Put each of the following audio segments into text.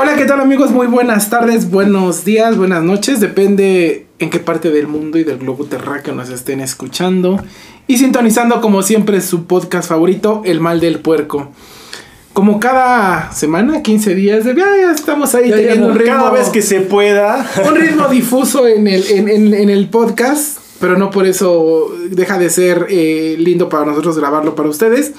Hola, ¿qué tal amigos? Muy buenas tardes, buenos días, buenas noches. Depende en qué parte del mundo y del globo terráqueo nos estén escuchando. Y sintonizando como siempre su podcast favorito, El Mal del Puerco. Como cada semana, 15 días de ya, ya estamos ahí Ya, teniendo un ritmo. Cada vez que se pueda. un ritmo difuso en el, en, en- en el podcast, pero no por eso deja de ser eh, lindo para nosotros grabarlo para ustedes.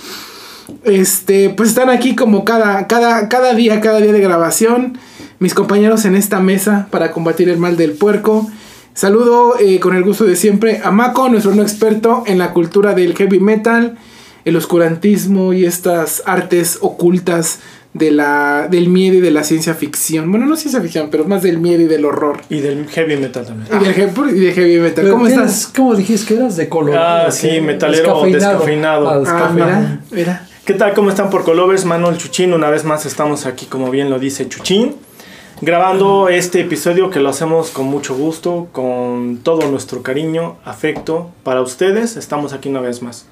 Este, pues están aquí como cada, cada, cada día, cada día de grabación, mis compañeros en esta mesa para combatir el mal del puerco. Saludo eh, con el gusto de siempre a Mako, nuestro no experto en la cultura del heavy metal, el oscurantismo y estas artes ocultas de la, del miedo y de la ciencia ficción. Bueno, no ciencia ficción, pero más del miedo y del horror. Y del heavy metal también. Y del he- y de heavy metal. Pero ¿Cómo estás? ¿Cómo dijiste que eras? De color. Ah, sí, metalero descafeinado. Ah, Ah, descafeinado. mira, mira. ¿Qué tal? ¿Cómo están por Colovers? Manuel Chuchín, una vez más estamos aquí, como bien lo dice Chuchín, grabando este episodio que lo hacemos con mucho gusto, con todo nuestro cariño, afecto para ustedes. Estamos aquí una vez más.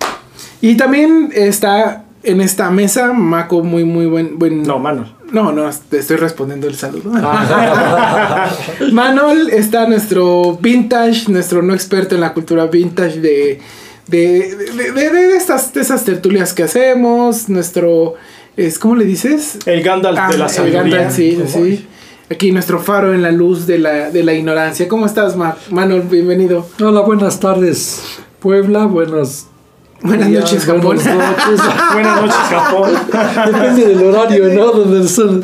Y también está en esta mesa Mako, muy, muy buen. buen No, Manuel. No, no, te estoy respondiendo el saludo. Manol está nuestro vintage, nuestro no experto en la cultura vintage de, de, de, de- de estas, de esas tertulias que hacemos, nuestro, es, ¿cómo le dices? El Gandalf Ah, de la el sabiduría. Gandalf, sí, sí, sí. Aquí nuestro faro en la luz de la, de la ignorancia. ¿Cómo estás, Ma- Manol? Bienvenido. Hola, buenas tardes, Puebla. Buenas. Buenas días, noches, Japón. buenas noches. Buenas noches, Japón. Depende del horario, ¿no? Donde son.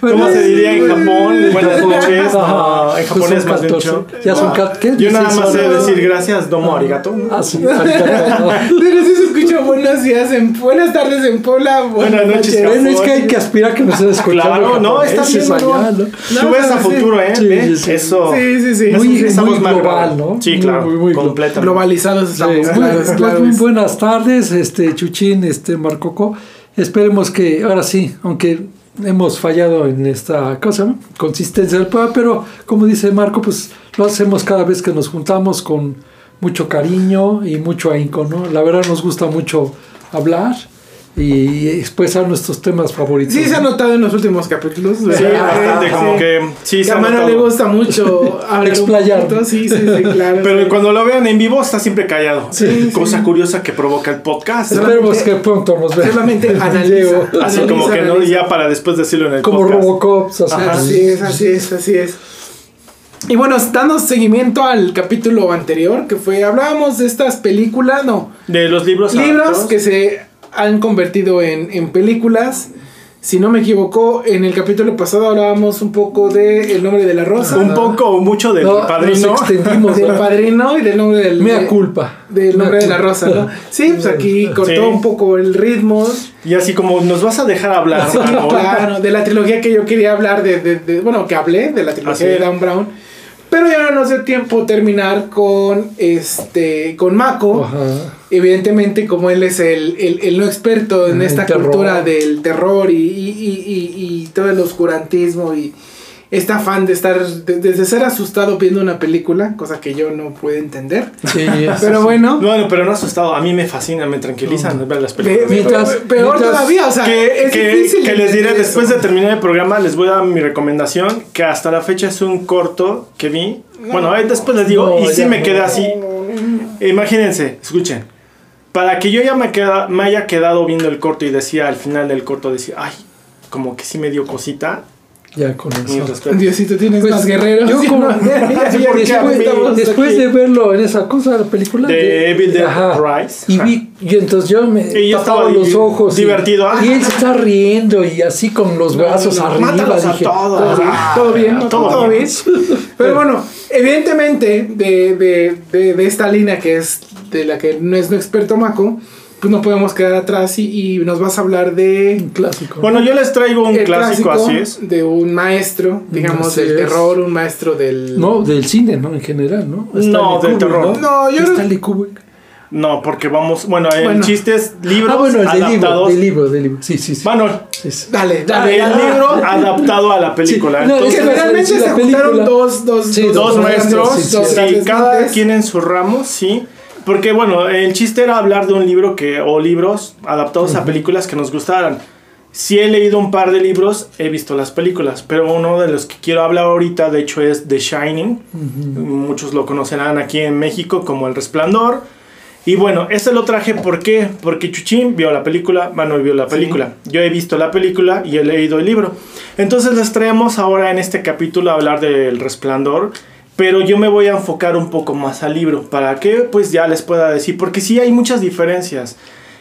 ¿Cómo se diría en Japón? Buenas noches. No, en japonés son más 14. mucho. Ya son ¿qué? Yo nada 16 más sé decir gracias, domo arigato. Ah, sí. Pero sí se escucha buenos días en buenas tardes en Puebla, buenas, noches. Bueno, es que hay que aspirar que nos estén escuchando. Claro, no, está bien, ¿no? No, Tú ves no, a futuro, ¿eh? Sí, Ve, sí, sí. Eso. Sí, sí, sí. Muy- global. ¿no? Sí, claro. muy, muy completamente. Globalizados estamos, muy buenas tardes, este Chuchín, este Marcoco. Esperemos que ahora sí, aunque hemos fallado en esta cosa, consistencia del programa, pero como dice Marco, pues lo hacemos cada vez que nos juntamos con mucho cariño y mucho ahínco, ¿no? La verdad nos gusta mucho hablar y expresar nuestros temas favoritos. Sí, se ha ¿no? notado en los últimos capítulos. Sí, bastante, Sí. como que sí Que se a Mano le gusta mucho Explayar. Sí, sí, sí, claro. Pero cuando lo vean en vivo está siempre callado. Sí, Cosa curiosa que provoca el podcast. Esperemos que pronto nos vean. Solamente analiza. Así como que no, ya para después decirlo en el Como podcast. Robocop, así. Así es, así es, así es. Y bueno, dando seguimiento al capítulo anterior, que fue, hablábamos de estas películas, no, De los libros. libros adaptados. que se han convertido en, en películas. Si no me equivoco, en el capítulo pasado hablábamos un poco de El nombre de la rosa, Un poco o mucho del No, padrino. nos extendimos. del ¿no? padrino y del nombre del Mea culpa. del nombre de la rosa, ¿no? Sí, pues aquí cortó Sí. un poco el ritmo. Y así como nos vas a dejar hablar. Claro, de la trilogía que yo quería hablar, de, de- de- bueno, que hablé de la trilogía Así de. Dan Brown. Pero ya no nos dio tiempo terminar con este con Mako. Ajá. Evidentemente, como él es el, el- el no experto en El esta terror. cultura del terror y, y- y- y- y todo el oscurantismo y este afán de estar, de, de ser asustado viendo una película, cosa que yo no puedo entender. Sí, Pero bueno, Bueno, pero no asustado. A mí me fascina, me tranquilizan ver las pe- películas. pe- Mientras- peor mientras- todavía, o sea, que, es que- difícil. que les diré después eso. de terminar el programa, les voy a dar mi recomendación, que hasta la fecha es un corto que vi. Bueno, ahí después les digo, No, y sí me no. quedé así. Imagínense, escuchen. Para que yo ya me, queda, me haya quedado viendo el corto y decía al final del corto, decía, ay, como que sí me dio cosita. Ya con eso. Diosito, tienes Pues, más guerreros. yo como- Después aquí. de verlo en esa cosa, la película De Evil Dead Ajá. Rise. Y vi, y entonces yo me Y yo tapaba estaba los ojos. y- divertido, ah. Y, él se está riendo y así con los brazos no, arriba. mátalos a dije, todos. "Ah". Todo bien, todo todo, bien. bien. Pero bueno, evidentemente, de, de, de, de esta línea que es de la que no es no experto Mako, pues no podemos quedar atrás y, y nos vas a hablar de Un clásico. Bueno, yo les traigo un clásico, así es. de un maestro, digamos, Así del es. terror, un maestro del... no, del cine, ¿no? En general, ¿no? No, Stanley del terror. ¿no? No, yo Stanley Kubrick. No, porque vamos, bueno, el Bueno. chiste es libros Ah, bueno, el del libro, adaptados. del libro, del libro. Sí, sí, sí. Bueno, Sí, sí. Dale, dale. el libro adaptado a la película. Sí, no, Entonces, es que se juntaron dos, dos, Sí, dos dos maestros, grandes, sí, sí, sí. grandes cada quien en su ramo, sí. Porque bueno, el chiste era hablar de un libro que, o libros adaptados a películas que nos gustaran. Sí he leído un par de libros, he visto las películas, pero uno de los que quiero hablar ahorita, de hecho, es The Shining. Muchos lo conocerán aquí en México como El Resplandor. Y bueno, este lo traje ¿por qué? Porque Chuchín vio la película, Manuel vio la película. Yo he visto la película y he leído el libro. Entonces les traemos ahora en este capítulo a hablar del Resplandor. Pero yo me voy a enfocar un poco más al libro. ¿Para que Pues ya les pueda decir. Porque sí hay muchas diferencias.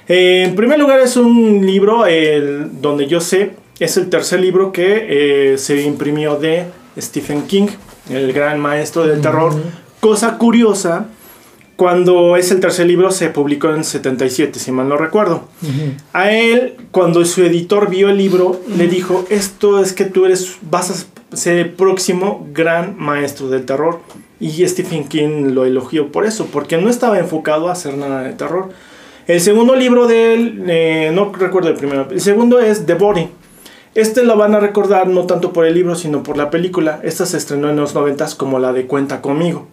Eh, en primer lugar es un libro el, donde yo sé, es el tercer libro que eh, se imprimió de Stephen King, el gran maestro del terror. Cosa curiosa cuando es el tercer libro se publicó en 77, si mal no recuerdo. A él, cuando su editor vio el libro, le dijo, esto es que tú eres, vas a ser el próximo gran maestro del terror. Y Stephen King lo elogió por eso, porque no estaba enfocado a hacer nada de terror. El segundo libro de él, eh, no recuerdo el primero, el segundo es The Body. Este lo van a recordar no tanto por el libro, sino por la película. Esta se estrenó en los 90 como la de Cuenta conmigo.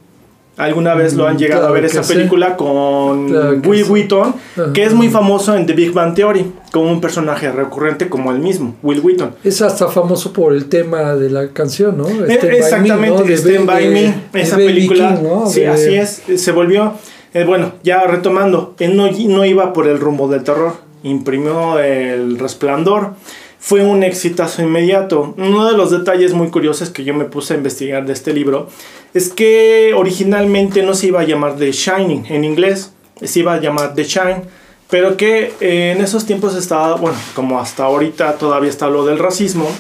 Alguna vez lo han Mm, llegado a ver esa sí. película con Claro Will sí. Wheaton, que es muy famoso en The Big Bang Theory, como un personaje recurrente como el mismo, Will Wheaton. Es hasta famoso por el tema de la canción, ¿no? Eh, By Me, Exactamente, ¿no? De Stand By Me, de esa película. King, ¿no? Sí, De- así es, eh, se volvió, eh, bueno, ya retomando, él no, no iba por el rumbo del terror, imprimió el resplandor, fue un exitazo inmediato. Uno de los detalles muy curiosos que yo me puse a investigar de este libro es que originalmente no se iba a llamar The Shining en inglés, se iba a llamar The Shine, pero que eh, en esos tiempos estaba, bueno, como hasta ahorita todavía está lo del racismo,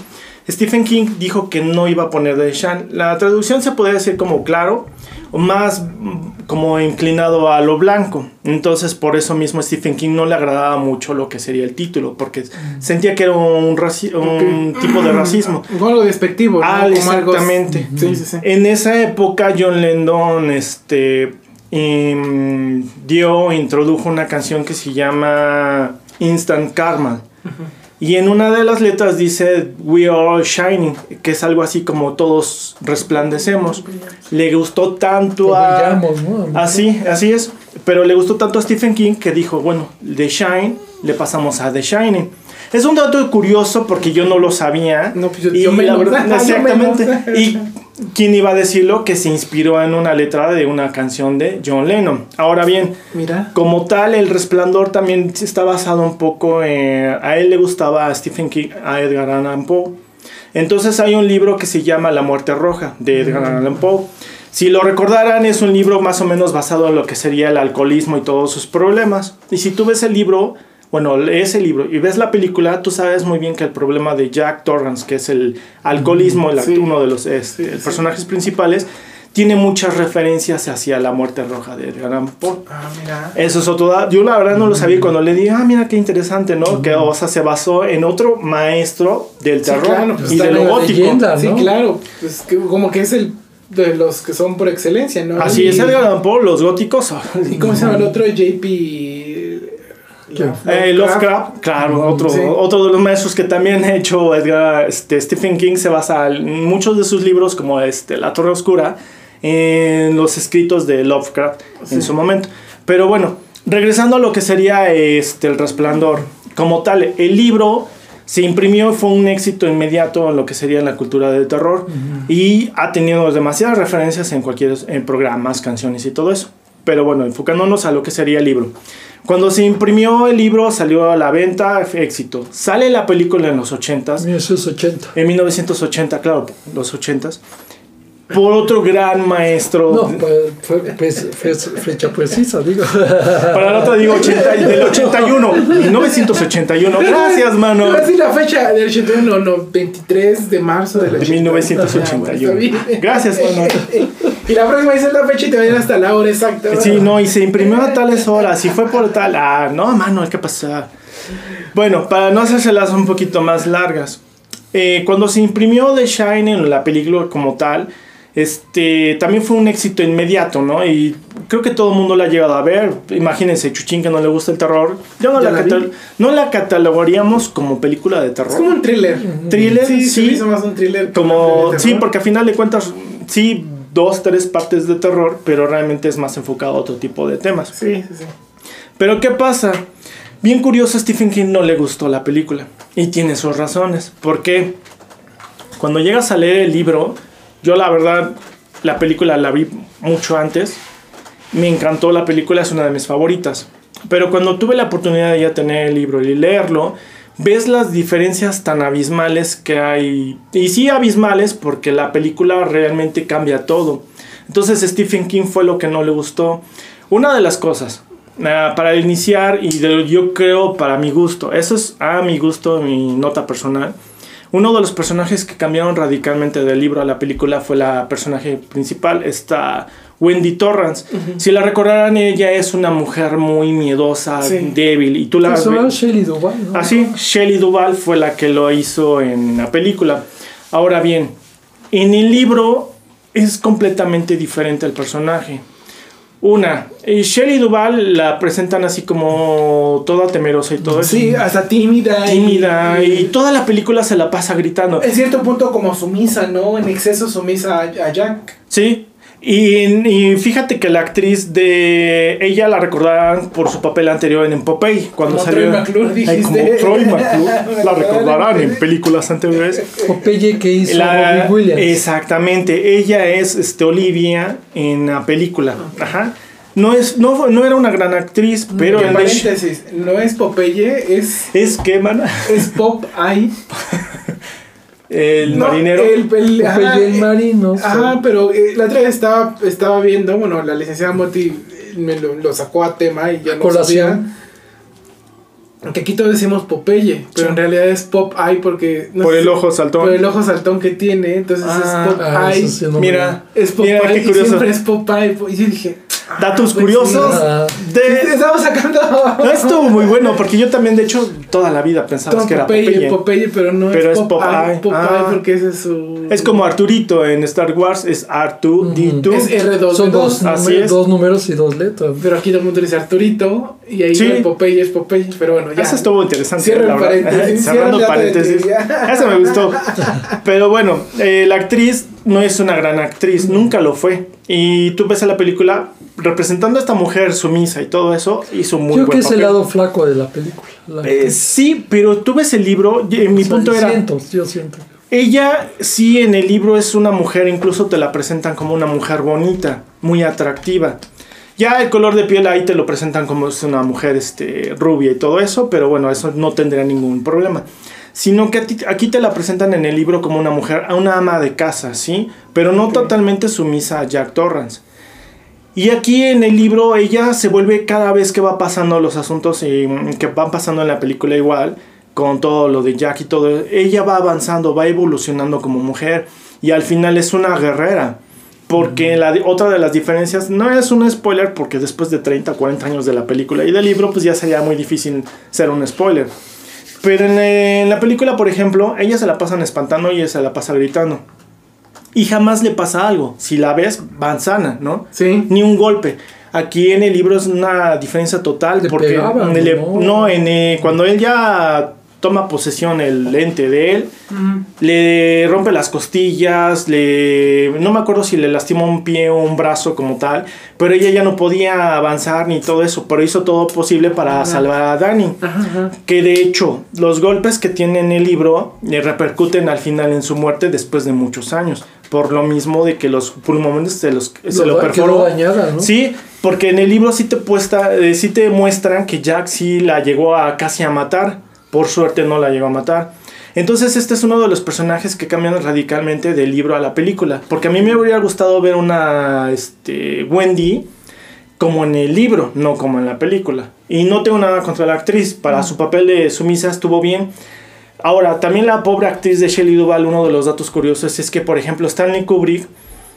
Stephen King dijo que no iba a poner The Shine. La traducción se podría decir como claro, o más mm, como inclinado a lo blanco. Entonces, por eso mismo Stephen King no le agradaba mucho lo que sería el título, porque sentía que era un, raci- un tipo de racismo. Como algo despectivo, ¿no? Ah, Como algo- exactamente. Sí, sí, sí. En esa época John Lennon este, dio, introdujo una canción que se llama Instant Karma. Y en una de las letras dice We are all shining, que es algo así como todos resplandecemos. Le gustó tanto a... Así, así es. Pero le gustó tanto a Stephen King que dijo, bueno, The Shine le pasamos a The Shining. Es un dato curioso porque yo no lo sabía. No, pues yo- y yo menos, la verdad- yo exactamente. menos. y quién iba a decirlo que se inspiró en una letra de una canción de John Lennon. Ahora bien, Mira. como tal, El Resplandor también está basado un poco en... A él le gustaba a Stephen King, a Edgar Allan Poe. Entonces hay un libro que se llama La Muerte Roja, de Edgar Allan Poe. Si lo recordaran, es un libro más o menos basado en lo que sería el alcoholismo y todos sus problemas. Y si tú ves el libro, bueno, lees el libro y ves la película, tú sabes muy bien que el problema de Jack Torrance, que es el alcoholismo, el act- Sí. uno de los este, Sí, sí. personajes principales, tiene muchas referencias hacia la muerte roja de Edgar Allan Poe. Ah, mira. Eso es otro dato. Yo la verdad no lo sabía cuando le dije, ah, mira qué interesante, ¿no? Que, o sea, se basó en otro maestro del Sí, terror claro, pues y de lo gótico. leyenda. Sí, claro. Pues que como que es el de los que son por excelencia, ¿no? Así y, es, Edgar Allan Poe, los góticos. ¿Y cómo se llama el otro? JP. ¿Quién? Eh, Lovecraft, claro, otro, Sí. otro de los maestros que también ha hecho Edgar, este, Stephen King se basa en muchos de sus libros, como este, La Torre Oscura, en los escritos de Lovecraft en su momento. Pero bueno, regresando a lo que sería este, El Resplandor, como tal, el libro se imprimió y fue un éxito inmediato en lo que sería la cultura del terror y ha tenido demasiadas referencias en cualquier en programas, canciones y todo eso. Pero bueno, enfocándonos a lo que sería el libro. Cuando se imprimió el libro, salió a la venta, éxito. Sale la película en los 80s, 1980. en 1980, claro, los 80s, por otro gran maestro. No, pues, fue, pues, fue fecha precisa, digo. Para la otra digo 80, del 81, 1981. Gracias, mano. Decir la fecha del 81, no, 23 de marzo del De 81. 1981. Ah. Gracias, mano. Y la próxima dice la fecha y te va a ir hasta la hora exacta. Sí, no, y se imprimió a tales horas y fue por tal. Ah, no, mano, ¿qué pasa? Bueno, para no hacérselas un poquito más largas. eh, cuando se imprimió The Shining, la película como tal, este, también fue un éxito inmediato, ¿no? Y creo que todo el mundo la ha llegado a ver. Imagínense, Chuchín que no le gusta el terror. Yo no Ya la, la vi. catal- no la catalogaríamos como película de terror. Es como un thriller. Thriller, Sí, sí, hizo más un thriller. Como, sí, porque a final de cuentas, sí, dos, tres partes de terror, pero realmente es más enfocado a otro tipo de temas. Sí, sí, sí. Pero ¿qué pasa? Bien curioso, Stephen King no le gustó la película. Y tiene sus razones. ¿Por qué? Cuando llegas a leer el libro, yo la verdad, la película la vi mucho antes. Me encantó la película, es una de mis favoritas. Pero cuando tuve la oportunidad de ya tener el libro y leerlo, ves las diferencias tan abismales que hay. Y sí abismales porque la película realmente cambia todo. Entonces Stephen King fue lo que no le gustó. Una de las cosas, ah, para iniciar, y de- yo creo para mi gusto, eso es a mi gusto, mi nota personal. Uno de los personajes que cambiaron radicalmente del libro a la película fue la personaje principal, esta Wendy Torrance. Si la recordarán, ella es una mujer muy miedosa, Sí. débil, y tú la Eso ves- era Shelley Duvall, ¿no? Así, Shelley Duvall fue la que lo hizo en la película. Ahora bien, en el libro es completamente diferente el personaje. Una, eh, Shelley Duvall la presentan así como toda temerosa y todo eso. Sí, hasta tímida. y- Tímida y toda la película se la pasa gritando. En cierto punto como sumisa, ¿no? En exceso sumisa a, a Jack. Sí. Y, y fíjate que la actriz de ella la recordarán por su papel anterior en Popeye cuando Como salió Troy McClure, Ay, como dijiste. Troy McClure la recordarán en películas anteriores Popeye que hizo La- Robin Williams. Exactamente, ella es este, Olivia en la película. Ajá. No, es, no, no era una gran actriz, pero en paréntesis, no es Popeye, es, es que, man, es Pop Eye. el No, marinero. El, el- ajá, Popeye el eh, marino. Ajá, pero eh, la otra vez estaba, estaba viendo, bueno, la licenciada Moti eh, me lo, lo sacó a tema y ya no Colación. sabía. Que aquí todos decimos Popeye, pero Sí. en realidad es Pop Eye porque... no por sé el ojo saltón. Por el ojo saltón que tiene, entonces Ah, es Pop Ah, Eye. sí no Mira, Es Pop mira Eye qué y curioso. siempre es Pop Eye. Y yo dije... Datos pues curiosos. sí. De, Estamos sacando... no, estuvo muy bueno porque yo también, de hecho, toda la vida pensaba que era Popeye, Popeye. Popeye, pero no Pero es es Pop, Popeye. Eye, Pop Ah. Porque ese es su... Es como Arturito en Star Wars, es R2D2. Es R2D2. son dos, Así números- es. dos números y dos letras. Pero aquí todo el mundo dice Arturito y ahí Sí. Popeye es Popeye, pero bueno, ya. Eso estuvo interesante. Cierra el la verdad. paréntesis, cierra Cerrando paréntesis. Eso me gustó. Pero bueno, eh, la actriz no es una gran actriz, nunca lo fue. Y tú ves a la película representando a esta mujer sumisa y todo eso, hizo muy Creo que es el lado flaco de la película. La- Eh, sí, pero tú ves el libro, y, eh, mi o sea, punto era, Siento, yo siento. ella sí en el libro es una mujer, incluso te la presentan como una mujer bonita, muy atractiva. Ya el color de piel ahí te lo presentan como es una mujer este, rubia y todo eso, pero bueno, eso no tendría ningún problema. Sino que aquí te la presentan en el libro como una mujer, a una ama de casa, ¿sí? Pero no totalmente sumisa a Jack Torrance. Y aquí en el libro ella se vuelve cada vez que va pasando los asuntos mm, que van pasando en la película igual, con todo lo de Jack y todo, ella va avanzando, va evolucionando como mujer y al final es una guerrera. Porque la, otra de las diferencias, no es un spoiler porque después de 30, 40 años de la película y del libro, pues ya sería muy difícil ser un spoiler. Pero en, eh, en la película, por ejemplo, ella se la pasan espantando y ella se la pasa gritando. Y jamás le pasa algo. Si la ves, van sana, ¿no? Sí. Ni un golpe. Aquí en el libro es una diferencia total Le porque le- ¿no? no, en, eh, cuando él ya toma posesión el ente de él, le rompe las costillas, le no me acuerdo si le lastimó un pie o un brazo como tal, pero ella ya no podía avanzar ni todo eso, pero hizo todo posible para salvar a Dani. Que de hecho, los golpes que tiene en el libro le repercuten al final en su muerte después de muchos años. Por lo mismo de que los pulmones se, los, se lo quedó perforó. dañada, ¿no? Sí, porque en el libro sí te, puesta, eh, sí te muestran que Jack sí la llegó a casi a matar. Por suerte no la llegó a matar. Entonces este es uno de los personajes que cambian radicalmente del libro a la película. Porque a mí me habría gustado ver una este, Wendy como en el libro, no como en la película. Y no tengo nada contra la actriz. Para su papel de sumisa estuvo bien. Ahora, también la pobre actriz de Shelley Duvall, uno de los datos curiosos es que, por ejemplo, Stanley Kubrick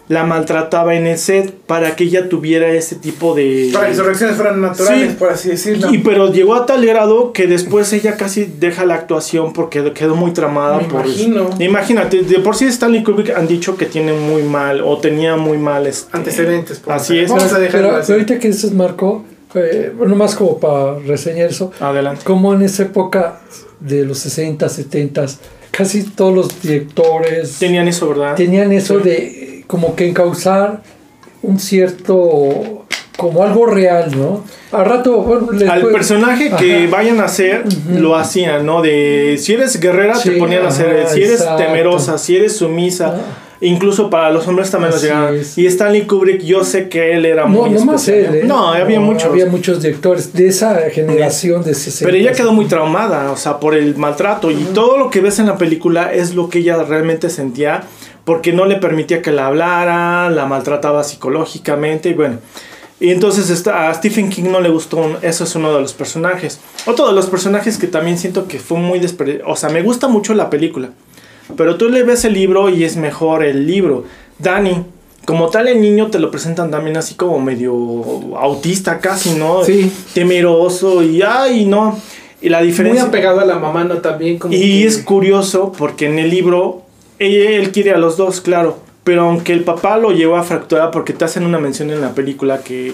la maltrataba en el set para que ella tuviera ese tipo de... Para que sus reacciones fueran naturales, Sí. por así decirlo. Y pero llegó a tal grado que después ella casi deja la actuación porque quedó muy tramada Me por imagino. Imagínate, de por sí Stanley Kubrick han dicho que tiene muy mal o tenía muy mal este, Antecedentes. por Así es. Vamos a dejarlo Pero, así. pero ahorita que dices, Marco, eh, bueno, más como para reseñar eso, Adelante. como en esa época de los 60, 70, casi todos los directores Tenían eso, ¿verdad? tenían eso Sí. de como que encauzar un cierto como algo real, ¿no? Al rato, bueno, les Al personaje que vayan a hacer, lo hacían, ¿no? De si eres guerrera, Sí, te ponían a hacer, si eres exacto. temerosa, si eres sumisa. Ah. Incluso para los hombres también los Así llegaban. es. Y Stanley Kubrick, yo sé que él era No, muy no más él, ¿eh? No, había muchos. Había muchos directores de esa generación de 60. Pero ella quedó muy traumada, o sea, por el maltrato. Y todo lo que ves en la película es lo que ella realmente sentía, porque no le permitía que la hablara, la maltrataba psicológicamente, y bueno. Y entonces a Stephen King no le gustó, eso es uno de los personajes. Otro de los personajes que también siento que fue muy desperdiciado, o sea, me gusta mucho la película, pero tú le ves el libro y es mejor el libro. Danny, como tal el niño te lo presentan también así como medio autista casi, ¿no? Sí. Temeroso y ay, no. Y la Muy diferencia... apegado a la mamá, ¿no? También como Y que- es curioso porque en el libro él, él quiere a los dos, claro. Pero aunque el papá lo llevó a fracturar, porque te hacen una mención en la película que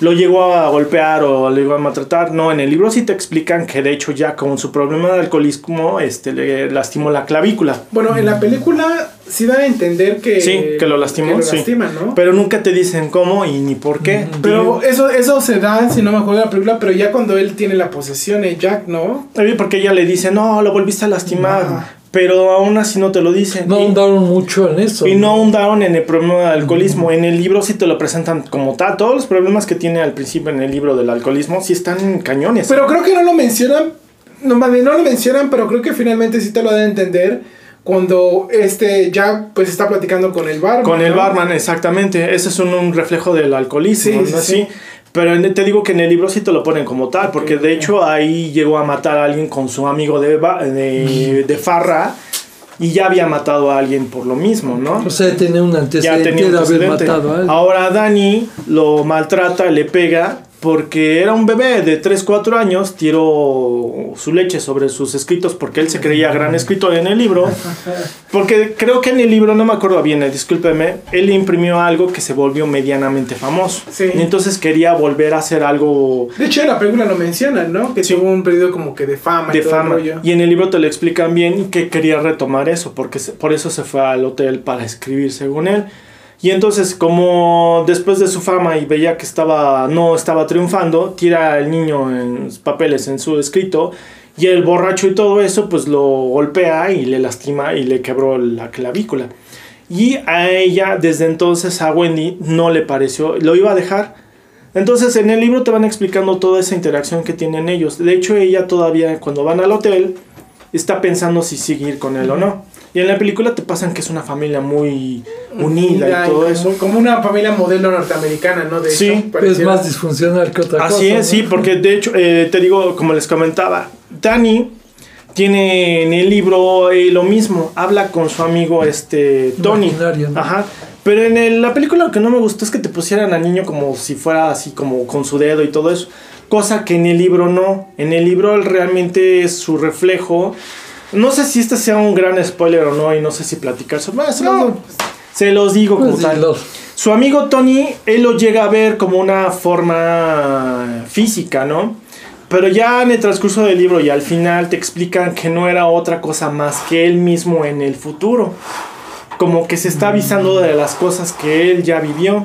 lo llegó a golpear o lo llegó a maltratar, no, en el libro sí te explican que de hecho ya con su problema de alcoholismo este, le lastimó la clavícula. Bueno, en la película sí dan a entender que... Sí, que lo lastimó, que lo sí. ¿no? Pero nunca te dicen cómo y ni por qué. Pero eso, eso se da, si no me acuerdo de la película, pero ya cuando él tiene la posesión, eh, Jack, ¿no? Porque ella le dice, no, lo volviste a lastimar. Ah. Pero aún así no te lo dicen. No ahondaron mucho en eso. Y no ahondaron en el problema del alcoholismo. En el libro sí te lo presentan como tal. Todos los problemas que tiene al principio en el libro del alcoholismo sí están cañones. Pero creo que no lo mencionan, no, más bien, no lo mencionan, pero creo que finalmente sí te lo dan a entender cuando este Jack pues está platicando con el barman. Con el ¿no? barman, exactamente. Ese es un, un reflejo del alcoholismo. Sí, ¿no? sí, Sí. Pero en- te digo que en el libro sí te lo ponen como tal. Porque de hecho ahí llegó a matar a alguien con su amigo de, de, de Farra. Y ya había matado a alguien por lo mismo, ¿no? O sea, tenía un ya antecedente tenía un de haber antecedente. matado a alguien. Ahora Dani lo maltrata, le pega, porque era un bebé de 3, 4 años, tiró su leche sobre sus escritos porque él se creía gran escritor en el libro. Porque creo que en el libro, no me acuerdo bien, eh, discúlpeme, él imprimió algo que se volvió medianamente famoso. Sí. Y entonces quería volver a hacer algo De hecho, en la película lo mencionan, ¿no? Que Sí. tuvo un periodo como que de fama y de todo el fama. rollo. Y en el libro te lo explican bien y que quería retomar eso, porque por eso se fue al hotel para escribir, según él. Y entonces, como después de su fama y veía que estaba no estaba triunfando, tira al niño en papeles en su escrito y el borracho y todo eso, pues lo golpea y le lastima y le quebró la clavícula. Y a ella, desde entonces, a Wendy no le pareció, lo iba a dejar. Entonces, en el libro te van explicando toda esa interacción que tienen ellos. De hecho, ella todavía, cuando van al hotel, está pensando si seguir con él o no. Y en la película te pasan que es una familia muy unida y todo como, eso. Como una familia modelo norteamericana, ¿no? De Sí, hecho, es más disfuncional que otra cosa. Así es, ¿no? sí, porque de hecho, eh, te digo, como les comentaba, Dani tiene en el libro eh, lo mismo, habla con su amigo este Tony. ¿no? Ajá. Pero en el- la película lo que no me gustó es que te pusieran al niño como si fuera así como con su dedo y todo eso. Cosa que en el libro no. En el libro él realmente es su reflejo. No sé si este sea un gran spoiler o no y no sé si platicar sobre... Bueno, se, No. los, se los digo Pues como tal. dilo. Su amigo Tony, él lo llega a ver como una forma física, ¿no? Pero ya en el transcurso del libro y al final te explican que no era otra cosa más que él mismo en el futuro. Como que se está avisando de las cosas que él ya vivió.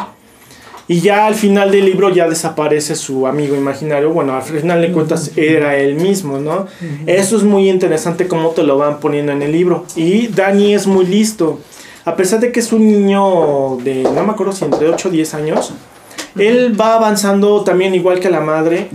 Y ya al final del libro ya desaparece su amigo imaginario. Bueno, al final de cuentas era él mismo, ¿no? Eso es muy interesante cómo te lo van poniendo en el libro. Y Danny es muy listo. A pesar de que es un niño de, no me acuerdo si entre 8 o 10 años, él va avanzando también igual que la madre,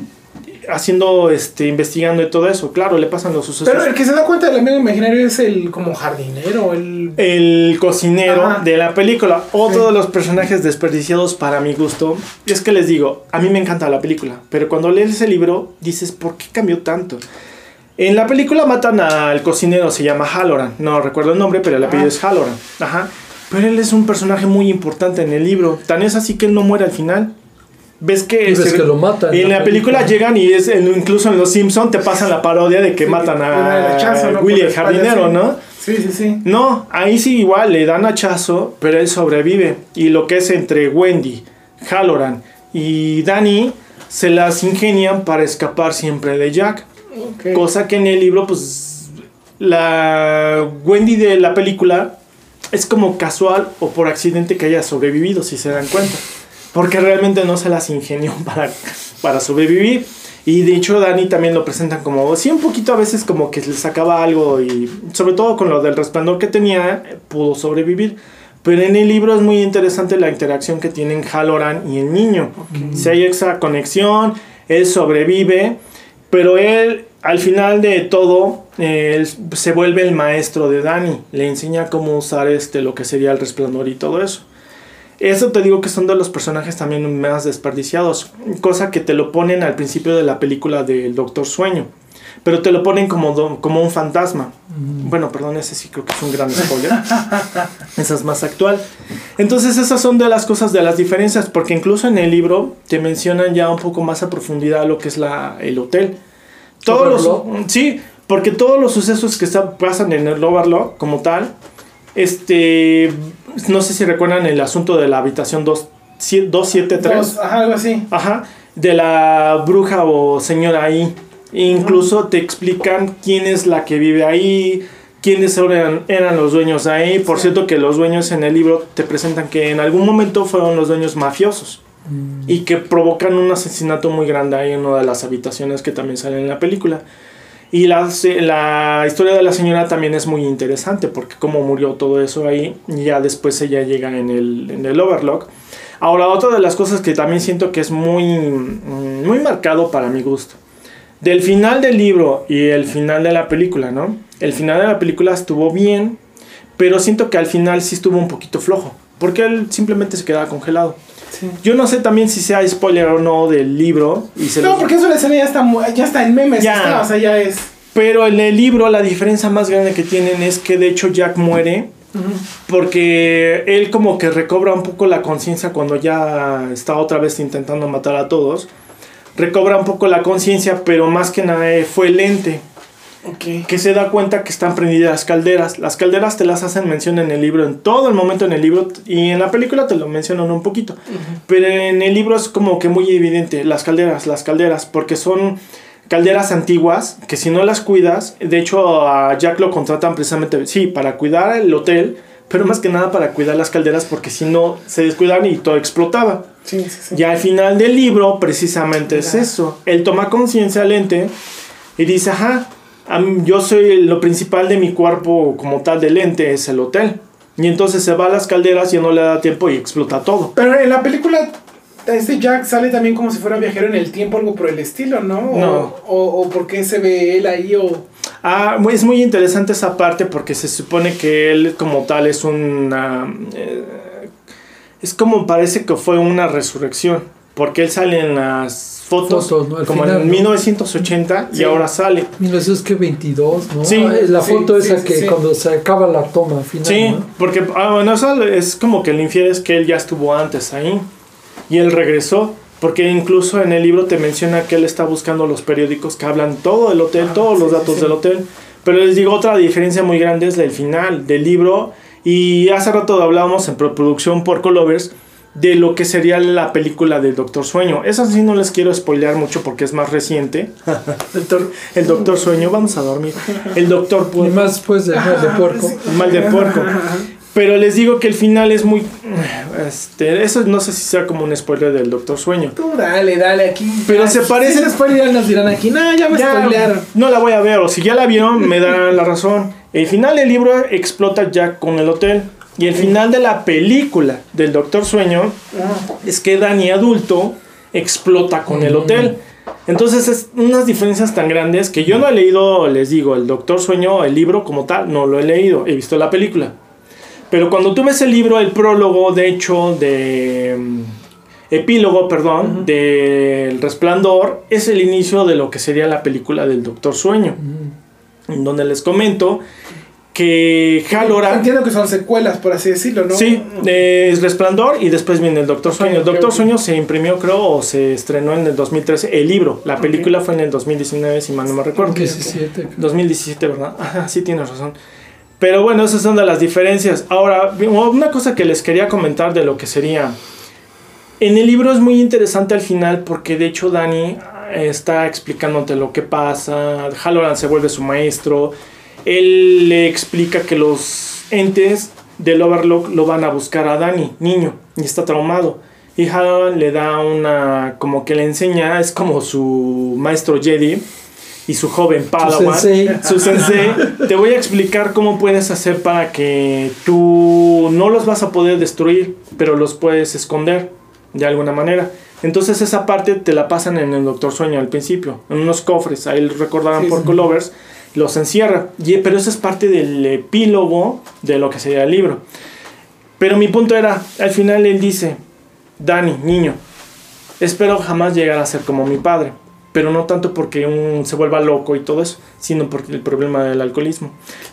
haciendo, este, investigando y todo eso. Claro, le pasan los sucesos. Pero el que se da cuenta del amigo imaginario es el como jardinero, el... el cocinero Ajá. de la película. Otro Sí. de los personajes desperdiciados para mi gusto. Es que les digo, a mí me encanta la película, pero cuando lees el libro dices, ¿por qué cambió tanto? En la película matan al cocinero, se llama Halloran. No recuerdo el nombre, pero el apellido Ah. es Halloran. Ajá. Pero él es un personaje muy importante en el libro. Tan es así que él no muere al final. ¿Ves que, Y ves que lo matan En la película llegan y es en- incluso en Los Simpson te pasan la parodia de que Sí, matan a hachazo, ¿no? Willy el jardinero. ¿no? Sí, sí, sí. No, ahí sí igual le dan hachazo, pero él sobrevive. Y lo que es entre Wendy, Halloran y Danny se las ingenian para escapar siempre de Jack. Cosa que en el libro, pues, la Wendy de la película es como casual o por accidente que haya sobrevivido, si se dan cuenta. Porque realmente no se las ingenió para, para sobrevivir. Y de hecho Dani también lo presentan como, sí, un poquito a veces como que le sacaba algo y sobre todo con lo del resplandor que tenía, pudo sobrevivir. Pero en el libro es muy interesante la interacción que tienen Halloran y el niño. Si hay esa conexión, él sobrevive, pero él al final de todo él se vuelve el maestro de Dani, le enseña cómo usar este lo que sería el resplandor y todo eso. Eso te digo que son de los personajes también más desperdiciados, cosa que te lo ponen al principio de la película del Doctor Sueño, pero te lo ponen como, como un fantasma. Bueno, perdón, ese sí creo que es un gran spoiler. Esa es más actual. Entonces esas son de las cosas, de las diferencias, porque incluso en el libro te mencionan ya un poco más a profundidad lo que es la, el hotel. Todos los, sí, porque todos los sucesos que pasan en el Overlock como tal, este no sé si recuerdan el asunto de la habitación 273. ajá, algo así. Ajá, de la bruja o señora ahí. Incluso te explican quién es la que vive ahí, quiénes eran, eran los dueños ahí. Por cierto que los dueños en el libro te presentan que en algún momento fueron los dueños mafiosos. Mm. Y que provocan un asesinato muy grande ahí en una de las habitaciones que también sale en la película. Y la, la, historia de la señora también es muy interesante porque como murió todo eso ahí, ya después ella llega en el, en el Overlock. Ahora, otra de las cosas que también siento que es muy, mm, muy marcado para mi gusto. Del final del libro y el final de la película, ¿no? El final de la película estuvo bien, pero siento que al final sí estuvo un poquito flojo, porque él simplemente se quedaba congelado. Yo no sé también si sea spoiler o no del libro. Y se no, porque eso la escena ya está, ya está en memes. Ya. o sea, ya es. Pero en el libro la diferencia más grande que tienen es que de hecho Jack muere. Porque él como que recobra un poco la conciencia cuando ya está otra vez intentando matar a todos. Recobra un poco la conciencia, pero más que nada fue lente que se da cuenta que están prendidas las calderas. Las calderas te las hacen mención en el libro, en todo el momento en el libro, y en la película te lo mencionan un poquito. Pero en el libro es como que muy evidente, las calderas, las calderas, porque son calderas antiguas que si no las cuidas, de hecho a Jack lo contratan precisamente, sí, para cuidar el hotel, pero más que nada para cuidar las calderas porque si no se descuidan y todo explotaba. Y al final del libro precisamente es eso. Él toma conciencia lente y dice, ajá, yo soy lo principal de mi cuerpo como tal de lente es el hotel. Y entonces se va a las calderas y no le da tiempo y explota todo. Pero en la película este Jack sale también como si fuera viajero en el tiempo, algo por el estilo, ¿no? No. O, o, por qué se ve él ahí o... Ah, es muy interesante esa parte porque se supone que él como tal es una... Eh, es como parece que fue una resurrección. Porque él sale en las fotos, como en 1980 y ahora sale. 1922, ¿no? Sí, ah, la foto esa que cuando se acaba la toma final. Sí, porque ah, bueno, eso es como que el infiel es que él ya estuvo antes ahí y él regresó. Porque incluso en el libro te menciona que él está buscando los periódicos que hablan todo del hotel, ah, todos los datos del hotel. Pero les digo, otra diferencia muy grande es el final del libro. Y hace rato hablábamos en producción por Colovers de lo que sería la película del Doctor Sueño. Esa sí no les quiero spoilear mucho porque es más reciente. el Doctor Sueño, vamos a dormir. El Doctor Puerco. Y más pues de mal de puerco. Mal de puerco. Pero les digo que el final es muy. Este, eso no sé si sea como un spoiler del Doctor Sueño. Tú dale, dale aquí. Pero se parece. Si spoiler nos dirán aquí, no, ya me spoilearon. No la voy a ver, o si ya la vieron, me darán la razón. El final del libro explota ya con el hotel. Y el final de la película del Doctor Sueño es que Danny adulto explota con el hotel. Entonces es unas diferencias tan grandes que yo no he leído, les digo, el Doctor Sueño, el libro como tal, no lo he leído, he visto la película. Pero cuando tú ves el libro, el prólogo, de hecho, de... Mm, epílogo, perdón, del Resplandor, es el inicio de lo que sería la película del Doctor Sueño. En donde les comento que Halloran... Entiendo que son secuelas, por así decirlo, ¿no? Sí, es Resplandor y después viene el Doctor Sueño. el Doctor Sueño se imprimió, creo, o se estrenó en el 2013, el libro. La película fue en el 2019, si mal no me recuerdo. 2017. 2017, ¿verdad? Ajá, sí tienes razón. Pero bueno, esas son de las diferencias. Ahora, una cosa que les quería comentar de lo que sería... En el libro es muy interesante al final porque de hecho Dani está explicándote lo que pasa. Halloran se vuelve su maestro él le explica que los entes del Overlock lo van a buscar a Danny, niño, y está traumado. Y Halloran le da una, como que le enseña, es como su maestro Jedi y su joven Padawan, sensei. su sensei, te voy a explicar cómo puedes hacer para que tú no los vas a poder destruir, pero los puedes esconder de alguna manera. Entonces esa parte te la pasan en el Doctor Sueño al principio, en unos cofres, ahí recordarán Sí, por sí. Colovers, los encierra. Y, pero eso es parte del epílogo de lo que sería el libro. Pero mi punto era, al final él dice, Dani, niño, espero jamás llegar a ser como mi padre, pero no tanto porque un, se vuelva loco y todo eso, sino porque el problema del alcoholismo.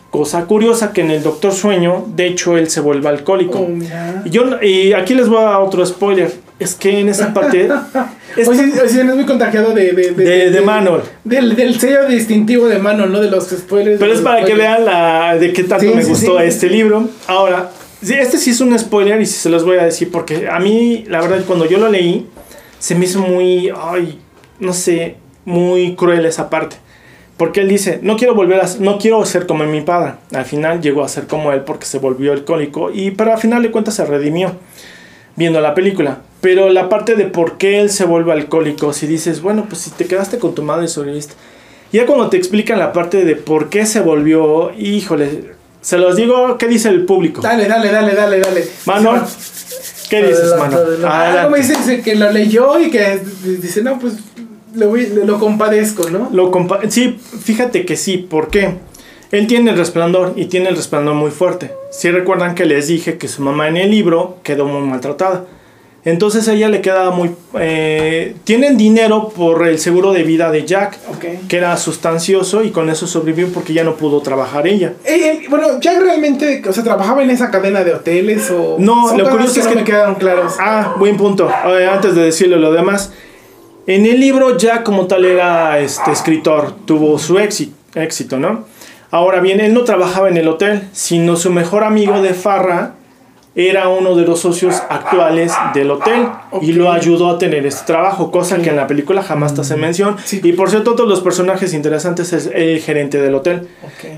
Cosa curiosa que en el Doctor Sueño, de hecho, él se vuelve alcohólico. Oh. Y Yo, y aquí les voy a dar otro spoiler. Es que en esa parte... es Oye, oye, es muy contagiado de... De, de, de Manol. Del, del sello distintivo de Manol, ¿no? De los spoilers. Pero de es para que spoilers. vean la, de qué tanto Sí, me sí, gustó sí. este libro. Ahora, sí, este sí es un spoiler y sí se los voy a decir porque a mí, la verdad, cuando yo lo leí, se me hizo muy, ay, no sé, muy cruel esa parte. Porque él dice, no quiero volver a, no quiero ser como mi padre. Al final llegó a ser como él porque se volvió alcohólico y pero al final de cuentas se redimió viendo la película. Pero la parte de por qué él se vuelve alcohólico, si dices, bueno, pues si te quedaste con tu madre y sobreviviste. Ya cuando te explican la parte de por qué se volvió, híjole, se los digo, ¿qué dice el público? Dale, dale, dale, dale, dale. Mano, ¿qué dices, mano? Adelante. como dice, que lo leyó y que dice, no, pues lo, voy- lo compadezco, ¿no? Lo compa- sí, fíjate que sí, ¿por qué? Él tiene el resplandor y tiene el resplandor muy fuerte. Si recuerdan que les dije que su mamá en el libro quedó muy maltratada. Entonces a ella le quedaba muy... eh, tienen dinero por el seguro de vida de Jack, Ok. que era sustancioso y con eso sobrevivió porque ya no pudo trabajar ella. Eh, eh, bueno, Jack realmente, o sea, trabajaba en esa cadena de hoteles o... No, lo curioso es no que- me quedaron claros. Ah, buen punto. Antes de decirle lo demás, en el libro Jack como tal era este escritor, tuvo su éxito, éxito, ¿no? Ahora bien, él no trabajaba en el hotel, sino su mejor amigo de Farra era uno de los socios actuales del hotel y lo ayudó a tener este trabajo, cosa que en la película jamás te hace mención. Sí. Y por cierto, todos los personajes interesantes es el gerente del hotel.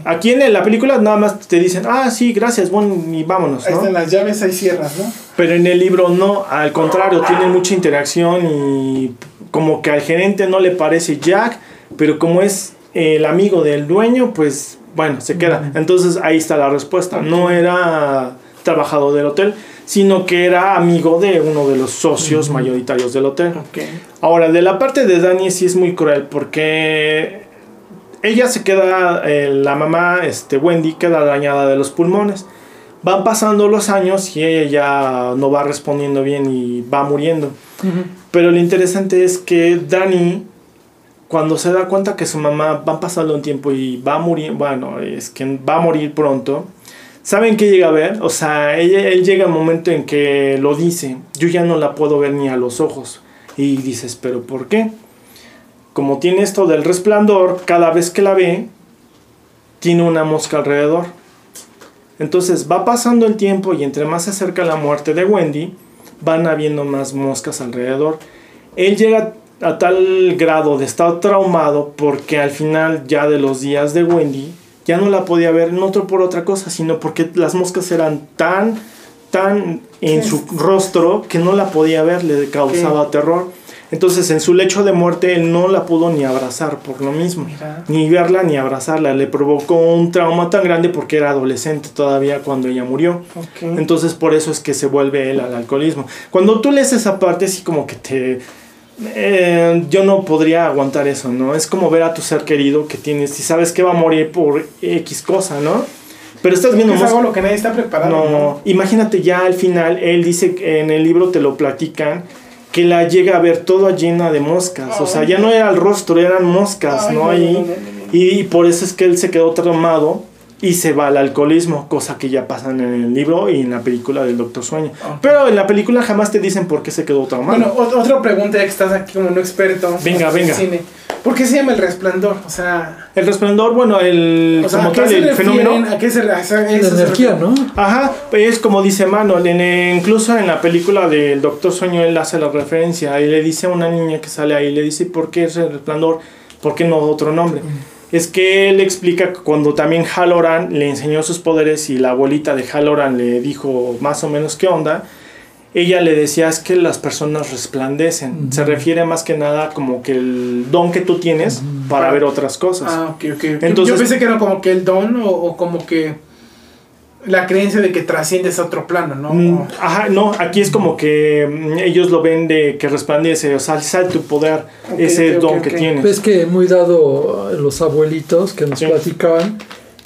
Aquí en la película nada más te dicen, ah, sí, gracias, bueno, y vámonos, Ahí ¿no? están las llaves, ahí cierras, ¿no? Pero en el libro no, al contrario, tiene mucha interacción y como que al gerente no le parece Jack, pero como es el amigo del dueño, pues bueno, se queda. Entonces ahí está la respuesta. No era trabajador del hotel, sino que era amigo de uno de los socios mayoritarios del hotel. Ahora, de la parte de Dani sí es muy cruel porque ella se queda, eh, la mamá, este, Wendy, queda dañada de los pulmones. Van pasando los años y ella ya no va respondiendo bien y va muriendo. Pero lo interesante es que Dani, cuando se da cuenta que su mamá va pasando un tiempo y va a morir, bueno, es que va a morir pronto, ¿saben qué llega a ver? O sea, él llega un momento en que lo dice, yo ya no la puedo ver ni a los ojos. Y dices, ¿pero por qué? Como tiene esto del resplandor, cada vez que la ve, tiene una mosca alrededor. Entonces va pasando el tiempo y entre más se acerca la muerte de Wendy, van habiendo más moscas alrededor. Él llega a tal grado de estar traumado porque al final ya de los días de Wendy ya no la podía ver, no por otra cosa, sino porque las moscas eran tan, tan en su rostro que no la podía ver, le causaba terror. Entonces en su lecho de muerte él no la pudo ni abrazar por lo mismo. Mira. Ni verla ni abrazarla. Le provocó un trauma tan grande porque era adolescente todavía cuando ella murió. Entonces por eso es que se vuelve él al alcoholismo. Cuando tú lees esa parte así como que te... eh, yo no podría aguantar eso, ¿no? Es como ver a tu ser querido que tienes y sabes que va a morir por X cosa, ¿no? Pero estás viendo... es algo lo que nadie está preparado. no, imagínate ya al final, él dice que en el libro te lo platican, que la llega a ver toda llena de moscas. O sea, ya no era el rostro, eran moscas, ¿no? no, no, no, no, no. Y por eso es que él se quedó traumado y se va al alcoholismo, cosa que ya pasa en el libro y en la película del Doctor Sueño. Pero en la película jamás te dicen por qué se quedó traumado. Bueno, ot- otra pregunta ya que estás aquí como no experto. Venga, en venga. Cine. ¿Por qué se llama El Resplandor? O sea, el resplandor, bueno, el, o sea como ¿a qué tal, se el fenómeno. ¿A qué se, a esa- energía? ¿no? Ajá, es como dice Manuel, en, incluso en la película del Doctor Sueño él hace la referencia y le dice a una niña que sale ahí, le dice, ¿por qué es el resplandor? ¿Por qué no otro nombre? Es que él explica que cuando también Halloran le enseñó sus poderes y la abuelita de Halloran le dijo más o menos qué onda, ella le decía es que las personas resplandecen. Se refiere más que nada como que el don que tú tienes para ver otras cosas. Ah, ok, ok. Yo- Entonces- yo pensé que era como que el don o, o como que la creencia de que trasciendes a otro plano, ¿no? Mm, Ajá, no, aquí es como que mm, ellos lo ven de que resplandece, o sea, sale tu poder, Ok, ese don ok, que tienes. Ves que muy dado a los abuelitos que nos Sí. platicaban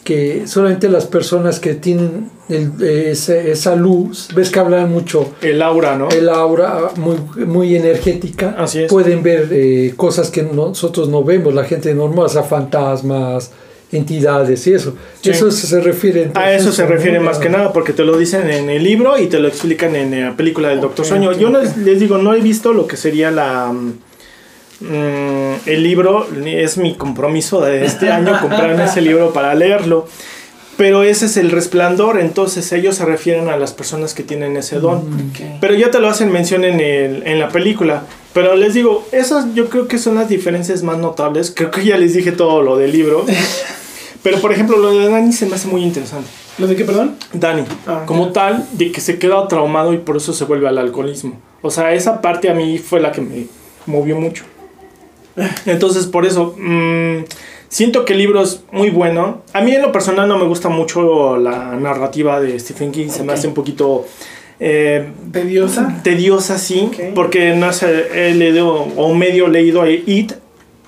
que solamente las personas que tienen el- ese- esa luz, ves que hablan mucho El aura, ¿no? el aura muy, muy energética, Así es. pueden ver eh, cosas que nosotros no vemos, la gente normal, o sea, fantasmas, entidades y eso. Sí. Eso se, refiere. A entonces, eso se refiere más A- que nada, porque te lo dicen en el libro y te lo explican en la película del Doctor Sueño. Yo no les, digo, no he visto lo que sería la mm, el libro, es mi compromiso de este año comprarme ese libro para leerlo. Pero ese es el resplandor, entonces ellos se refieren a las personas que tienen ese don. Ok. Pero ya te lo hacen mención en, el, en la película. Pero les digo, esas yo creo que son las diferencias más notables. Creo que ya les dije todo lo del libro. Pero por ejemplo, lo de Dani se me hace muy interesante. ¿Lo de qué, perdón? Dani, Ah, como ya. tal, de que se queda traumado y por eso se vuelve al alcoholismo. O sea, esa parte a mí fue la que me movió mucho. Entonces, por eso, mm, siento que el libro es muy bueno. A mí en lo personal no me gusta mucho la narrativa de Stephen King, se me hace un poquito... eh, ¿Tediosa? tediosa, sí, Ok. porque no sé, he leído o medio leído It,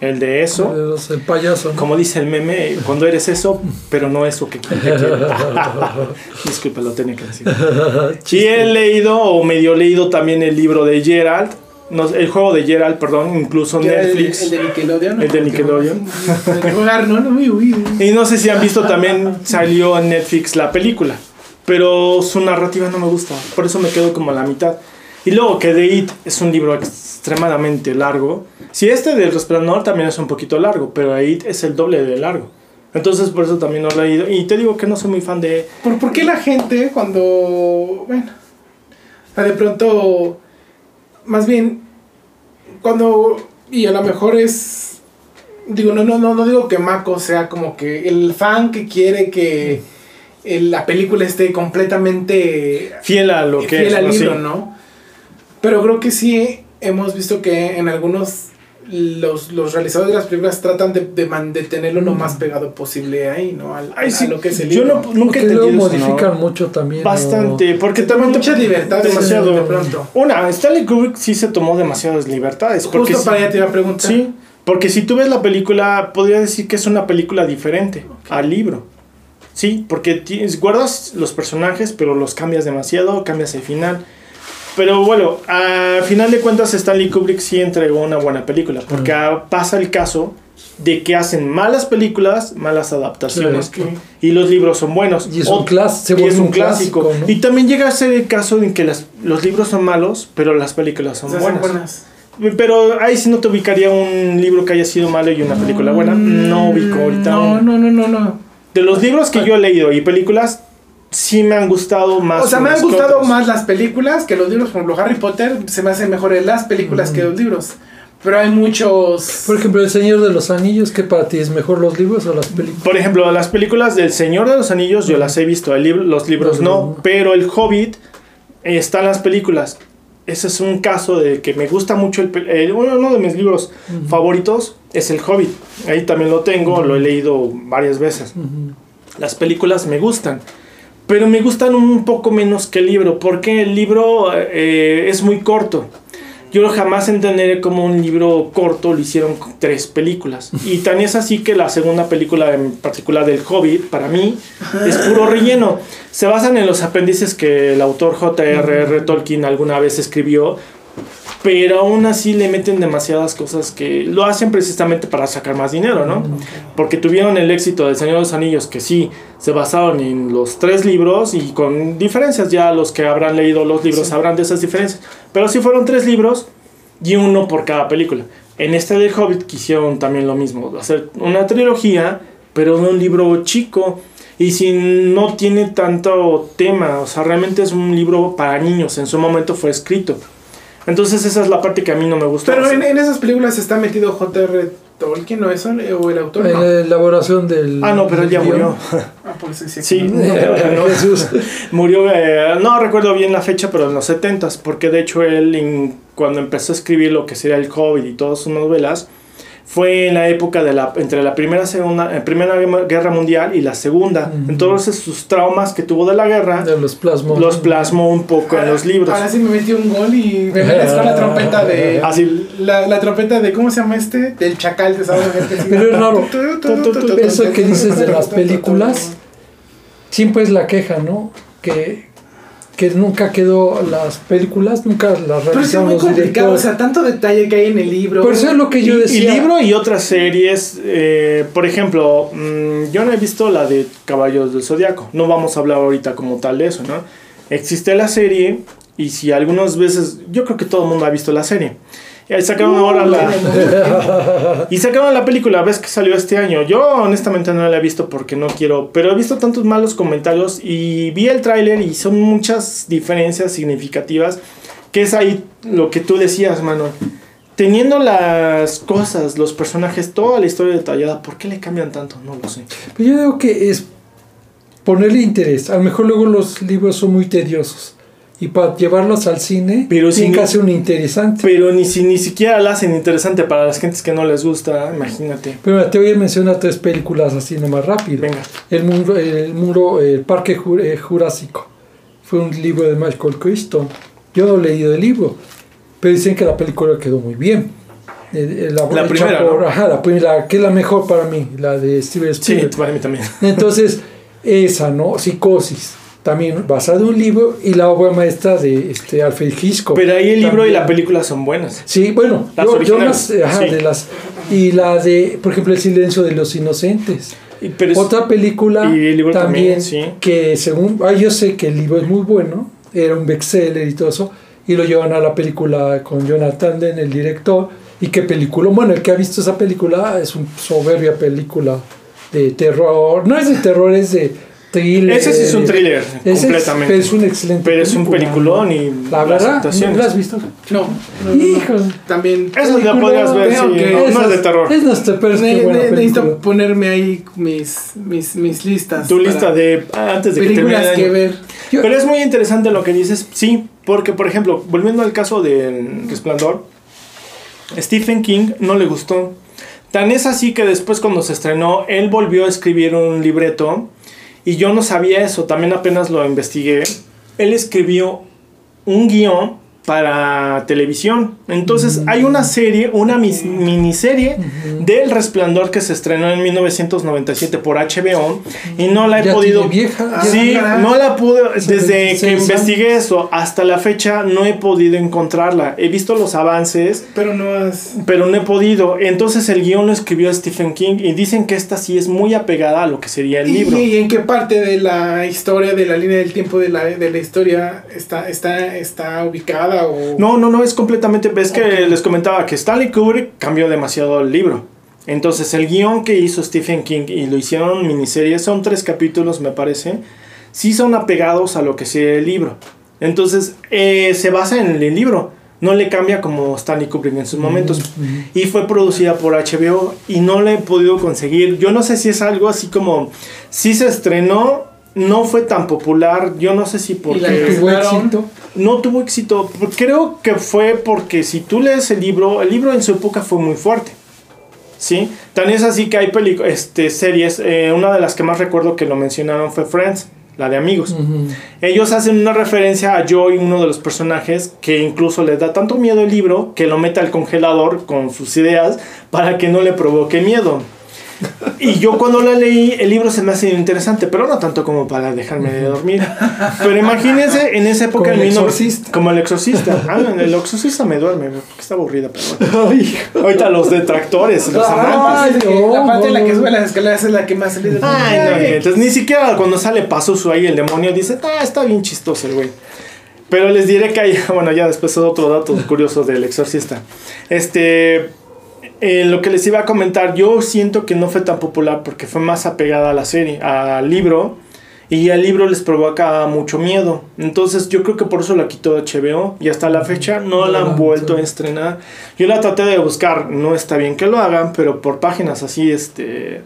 el de eso. el payaso. ¿no? Como dice el meme, cuando eres eso, pero no eso que. Disculpe, lo tenía que decir. Y he leído o medio leído también el libro de Gerald, no, el juego de Gerald, perdón, incluso el- Netflix. El, de Nickelodeon. ¿no? El de Nickelodeon. El de uy. Y no sé si han visto también salió en Netflix la película, pero su narrativa no me gusta, por eso me quedo como a la mitad. Y luego que The It es un libro extremadamente largo. Si este del Resplandor también es un poquito largo, pero The It es el doble de largo. Entonces por eso también no lo he leído. Y te digo que no soy muy fan de... ¿Por, por qué la gente cuando... Bueno, de pronto... Más bien, cuando... Y a lo mejor es... Digo, no, no, no, no digo que Mako sea como que el fan que quiere que la película esté completamente Fiel a lo que fiel es. al ¿no? libro, Sí. ¿no? Pero creo que sí hemos visto que en algunos los, los realizadores de las películas tratan de, de, man- de tenerlo lo más pegado posible ahí, ¿no? Al, Ay, a sí, lo que es el yo libro. no, nunca Porque modifican mucho también. Bastante, porque también muchas libertades demasiado. de pronto. Una, Stanley Kubrick sí se tomó demasiadas libertades. Porque Justo sí- para allá te iba a preguntar. Sí, porque si tú ves la película, podría decir que es una película diferente al libro. Sí, porque tienes, guardas los personajes, pero los cambias demasiado, cambias el final. Pero bueno, a final de cuentas Stanley Kubrick sí entregó una buena película, porque ah, pasa el caso de que hacen malas películas, malas adaptaciones, y los libros son buenos. Y es O- un clas- se y vuelve es un clásico, ¿no? Y también llega a ser el caso en que las, los libros son malos, pero las películas son buenas. buenas. Pero ahí sí no te ubicaría un libro que haya sido malo y una película buena. No ubico ahorita. No, un- no, no, no, no. De los libros que yo he leído y películas, sí me han gustado más. O sea, me han gustado otras. más las películas que los libros. Por ejemplo, Harry Potter se me hacen mejores las películas que los libros. Pero hay muchos. Por ejemplo, El Señor de los Anillos, ¿qué para ti es mejor los libros o las películas? Por ejemplo, las películas del Señor de los Anillos yo las he visto, el libro, los libros no, Ujú. pero el Hobbit eh, está en las películas. Ese es un caso de que me gusta mucho el, el- uno, uno de mis libros favoritos es el Hobbit. Ahí también lo tengo, lo he leído varias veces. Ujú. Las películas me gustan, pero me gustan un poco menos que el libro, porque el libro eh, es muy corto. Yo jamás entenderé cómo un libro corto lo hicieron tres películas. Y tan es así que la segunda película en particular del Hobbit, para mí, es puro relleno. Se basan en los apéndices que el autor J.R.R. Tolkien alguna vez escribió, pero aún así le meten demasiadas cosas que lo hacen precisamente para sacar más dinero, ¿no? Porque tuvieron el éxito del Señor de los Anillos, que sí, se basaron en los tres libros y con diferencias, ya los que habrán leído los libros sabrán de esas diferencias, pero sí fueron tres libros y uno por cada película. En este del Hobbit quisieron también lo mismo, hacer una trilogía, pero de un libro chico. Y si no tiene tanto tema, o sea, realmente es un libro para niños, en su momento fue escrito. Entonces esa es la parte que a mí no me gustó. Pero en, en esas películas está metido J.R. Tolkien, ¿no eso? ¿O el autor? En No. la elaboración del. Ah, no, pero él ya guion. murió. Ah, por eso Sí, que no. no, no. Jesús. Murió, eh, no recuerdo bien la fecha, pero en los 70s, porque de hecho él in- cuando empezó a escribir lo que sería el Hobbit y todas sus novelas, fue en la época de la, entre la primera, segunda, eh, primera guerra mundial y la segunda. Ujú. Entonces sus traumas que tuvo de la guerra De los plasmos. los plasmó un poco en los libros. Ahora sí me metí un gol y me metes con la trompeta de. Así, La, la trompeta de. ¿Cómo se llama este? Del chacal de sigue. Pero es raro. Eso que dices de las películas, siempre es la queja, ¿no? Que, que nunca quedó las películas, nunca las Pero es realizaron muy los complicado, o sea, tanto detalle que hay en el libro. Por eso es lo que yo y, y decía. libro y otras series, eh, por ejemplo, mm, yo no he visto la de Caballos del Zodiaco. No vamos a hablar ahorita como tal de eso, ¿no? Existe la serie y si algunas veces, yo creo que todo el mundo ha visto la serie. Y sacaron ahora la... Y sacaron la película, ves que salió este año. Yo honestamente no la he visto porque no quiero, pero he visto tantos malos comentarios y vi el tráiler y son muchas diferencias significativas, que es ahí lo que tú decías, Manuel. Teniendo las cosas, los personajes, toda la historia detallada, ¿por qué le cambian tanto? No lo sé. Pero yo digo que es ponerle interés. A lo mejor luego los libros son muy tediosos. Y para llevarlos al cine, Pero si tienen que no- hacer un interesante. Pero ni si ni siquiera la hacen interesante para las gentes que no les gusta, imagínate. Pero te voy a mencionar tres películas así nomás rápido. Venga. El muro, el muro, el Parque eh, Jurásico. Fue un libro de Michael Crichton. Yo no he leído el libro, pero dicen que la película quedó muy bien. Eh, eh, La hecha primera, ¿no? Ajá, la primera, que es la mejor para mí, la de Steven Sí, Spielberg. para mí también. Entonces, esa, ¿no? Psicosis, también basada en un libro, y la obra maestra de este, Alfred Hitchcock. Pero ahí el libro y la película son buenas. Sí, bueno, Las yo, yo originales, más, ajá, sí. de las y la de, por ejemplo, El silencio de los inocentes. Y- Pero es- Otra película también, también, sí. que según, ah, yo sé que el libro es muy bueno, era un bestseller y todo eso, y lo llevan a la película con Jonathan Den, el director, y qué película, bueno, el que ha visto esa película es una soberbia película de terror, no es de terror, es de thriller. Ese sí es un thriller, Ese es- completamente. pero es un excelente Pero es un película, peliculón ¿no? y La verdad, actuaciones. ¿no la has visto? No, no, no, Hijo. no. También. Eso la podrías ver, sí. que No, no es de terror. Es nuestra, pero es Ne- que buena ne- necesito ponerme ahí mis, mis, mis listas. Tu lista de antes de que termine películas el que año. ver. Yo- Pero es muy interesante lo que dices, sí, porque por ejemplo, volviendo al caso del Resplandor, Stephen King no le gustó. Tan es así que después cuando se estrenó, él volvió a escribir un libreto y yo no sabía eso, también apenas lo investigué. Él escribió un guion para televisión. Entonces hay una serie, una mis- miniserie del Resplandor que se estrenó en 1997 por HBO y no la he Ya podido... vieja, Sí, no la pude, desde 26 que investigué eso hasta la fecha no he podido encontrarla. He visto los avances, Pero no has. pero no he podido. Entonces el guion lo escribió Stephen King y dicen que esta sí es muy apegada a lo que sería el ¿Y, libro. y en qué parte de la historia, de la línea del tiempo de la, de la historia está, está, está ubicada? O... No, no, no, es completamente. Ves que les comentaba que Stanley Kubrick cambió demasiado el libro. Entonces, el guion que hizo Stephen King y lo hicieron miniserie, son tres capítulos, me parece. Sí son apegados a lo que sea el libro. Entonces, eh, se basa en el libro. No le cambia como Stanley Kubrick en sus momentos. Y fue producida por HBO y no la he podido conseguir. Yo no sé si es algo así como. Si se estrenó, no fue tan popular. Yo no sé si Y la porque que tuvo éxito. no tuvo éxito. Creo que fue porque si tú lees el libro, el libro en su época fue muy fuerte. ¿Sí? Tan es así que hay este, series. eh, una de las que más recuerdo que lo mencionaron fue Friends, la de amigos. Ellos hacen una referencia a Joey, uno de los personajes, que incluso les da tanto miedo el libro que lo mete al congelador con sus ideas para que no le provoque miedo. Y yo cuando la leí, el libro se me hace interesante, pero no tanto como para dejarme de dormir. Pero imagínense en esa época... Como el 19 exorcista. Como el exorcista. Ah, el exorcista me duerme, porque está aburrida, pero bueno. Ay, Ahorita los detractores, los amantes. Ay, no, la parte en la que sube las escaleras es la que más se le Ay, no, entonces ni siquiera cuando sale Pazuzu ahí el demonio dice, ah, está bien chistoso el güey. Pero les diré que hay, bueno, ya después otro dato curioso del exorcista. Este, eh, lo que les iba a comentar, yo siento que no fue tan popular porque fue más apegada a la serie, al libro. Y el libro les provoca mucho miedo. Entonces yo creo que por eso la quitó HBO. Y hasta la fecha no la han vuelto a estrenar. Yo la traté de buscar. No está bien que lo hagan. Pero por páginas así, este...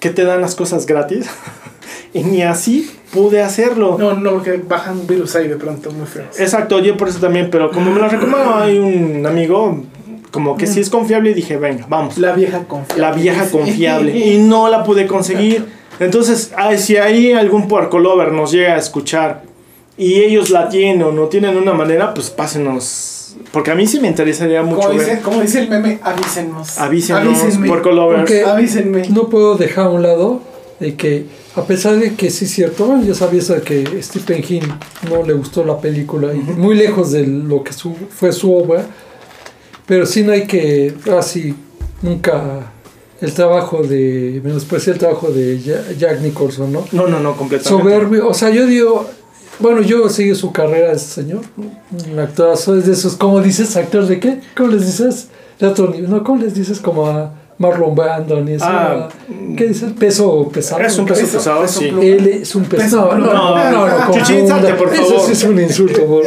Que te dan las cosas gratis. y ni así pude hacerlo. No, no, porque bajan virus ahí de pronto muy feo. Exacto, yo por eso también, pero como me lo recomendó hay un amigo, como que sí es confiable, y dije, venga, vamos. La vieja confiable. La vieja confiable. Y no la pude conseguir. Entonces, ay, si ahí algún puerco lover nos llega a escuchar y ellos la tienen o no tienen una manera, pues pásenos. Porque a mí sí me interesaría mucho Como ver. dice, como dice el meme, avísenos. Avísenos, Avísenme. puerco lovers. Avísenme. No puedo dejar a un lado de que, a pesar de que sí es cierto, bueno, ya sabías que Stephen King no le gustó la película, y muy lejos de lo que su- fue su obra, pero sí no hay que, así, nunca el trabajo de, menospreciar el trabajo de Ja- Jack Nicholson, ¿no? No, no, no, completamente. Soberbio, o sea, yo digo, bueno, yo sigo su carrera, ese señor, un actorazo, es de esos, ¿cómo dices? ¿Actor de qué? ¿Cómo les dices? De otro nivel, no, ¿cómo les dices? Como a Marlon Brando, y eso, Ah, ¿qué dices? Peso pesado. Es un peso Peso- pesado, peso sí. Él es un peso. Peso No, no, no, no, por Eso favor. sí es un insulto, por-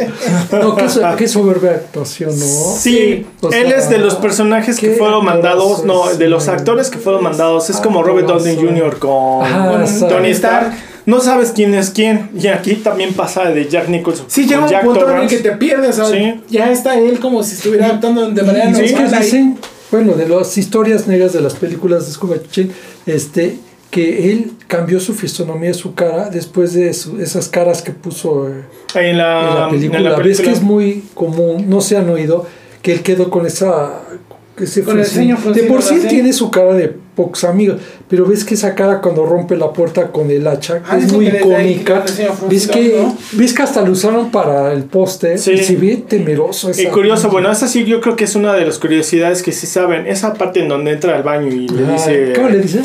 No, qué, so- qué soberbia actuación, ¿no? Sí, O él es de los personajes que fueron mandados, no, de los es, actores que fueron mandados. Es como. Robert Downey Jr. con. Tony Stark. No sabes quién es quién. Y aquí también pasa de Jack Nicholson. Sí, llega un punto en el que te pierdes. Sea, Sí. Ya está él como si estuviera actuando de manera Y es que dicen, bueno, de las historias negras de las películas de Scuba Chuchín, este, que él cambió su fisonomía, su cara, después de su- esas caras que puso eh, en la, en la película. en la Ves que película. es muy común, no se han oído, que él quedó con esa... ese Con el de por sí tiene su cara de pocos amigos, pero ves que esa cara cuando rompe la puerta con el hacha Ah, es muy icónica. Ves que, ¿no? ves que hasta lo usaron para el póster Sí. y se ve temeroso. Y curioso, bueno, esa sí yo creo que es una de las curiosidades que sí saben. Esa parte en donde entra al baño y le dice... ¿Cómo le dice?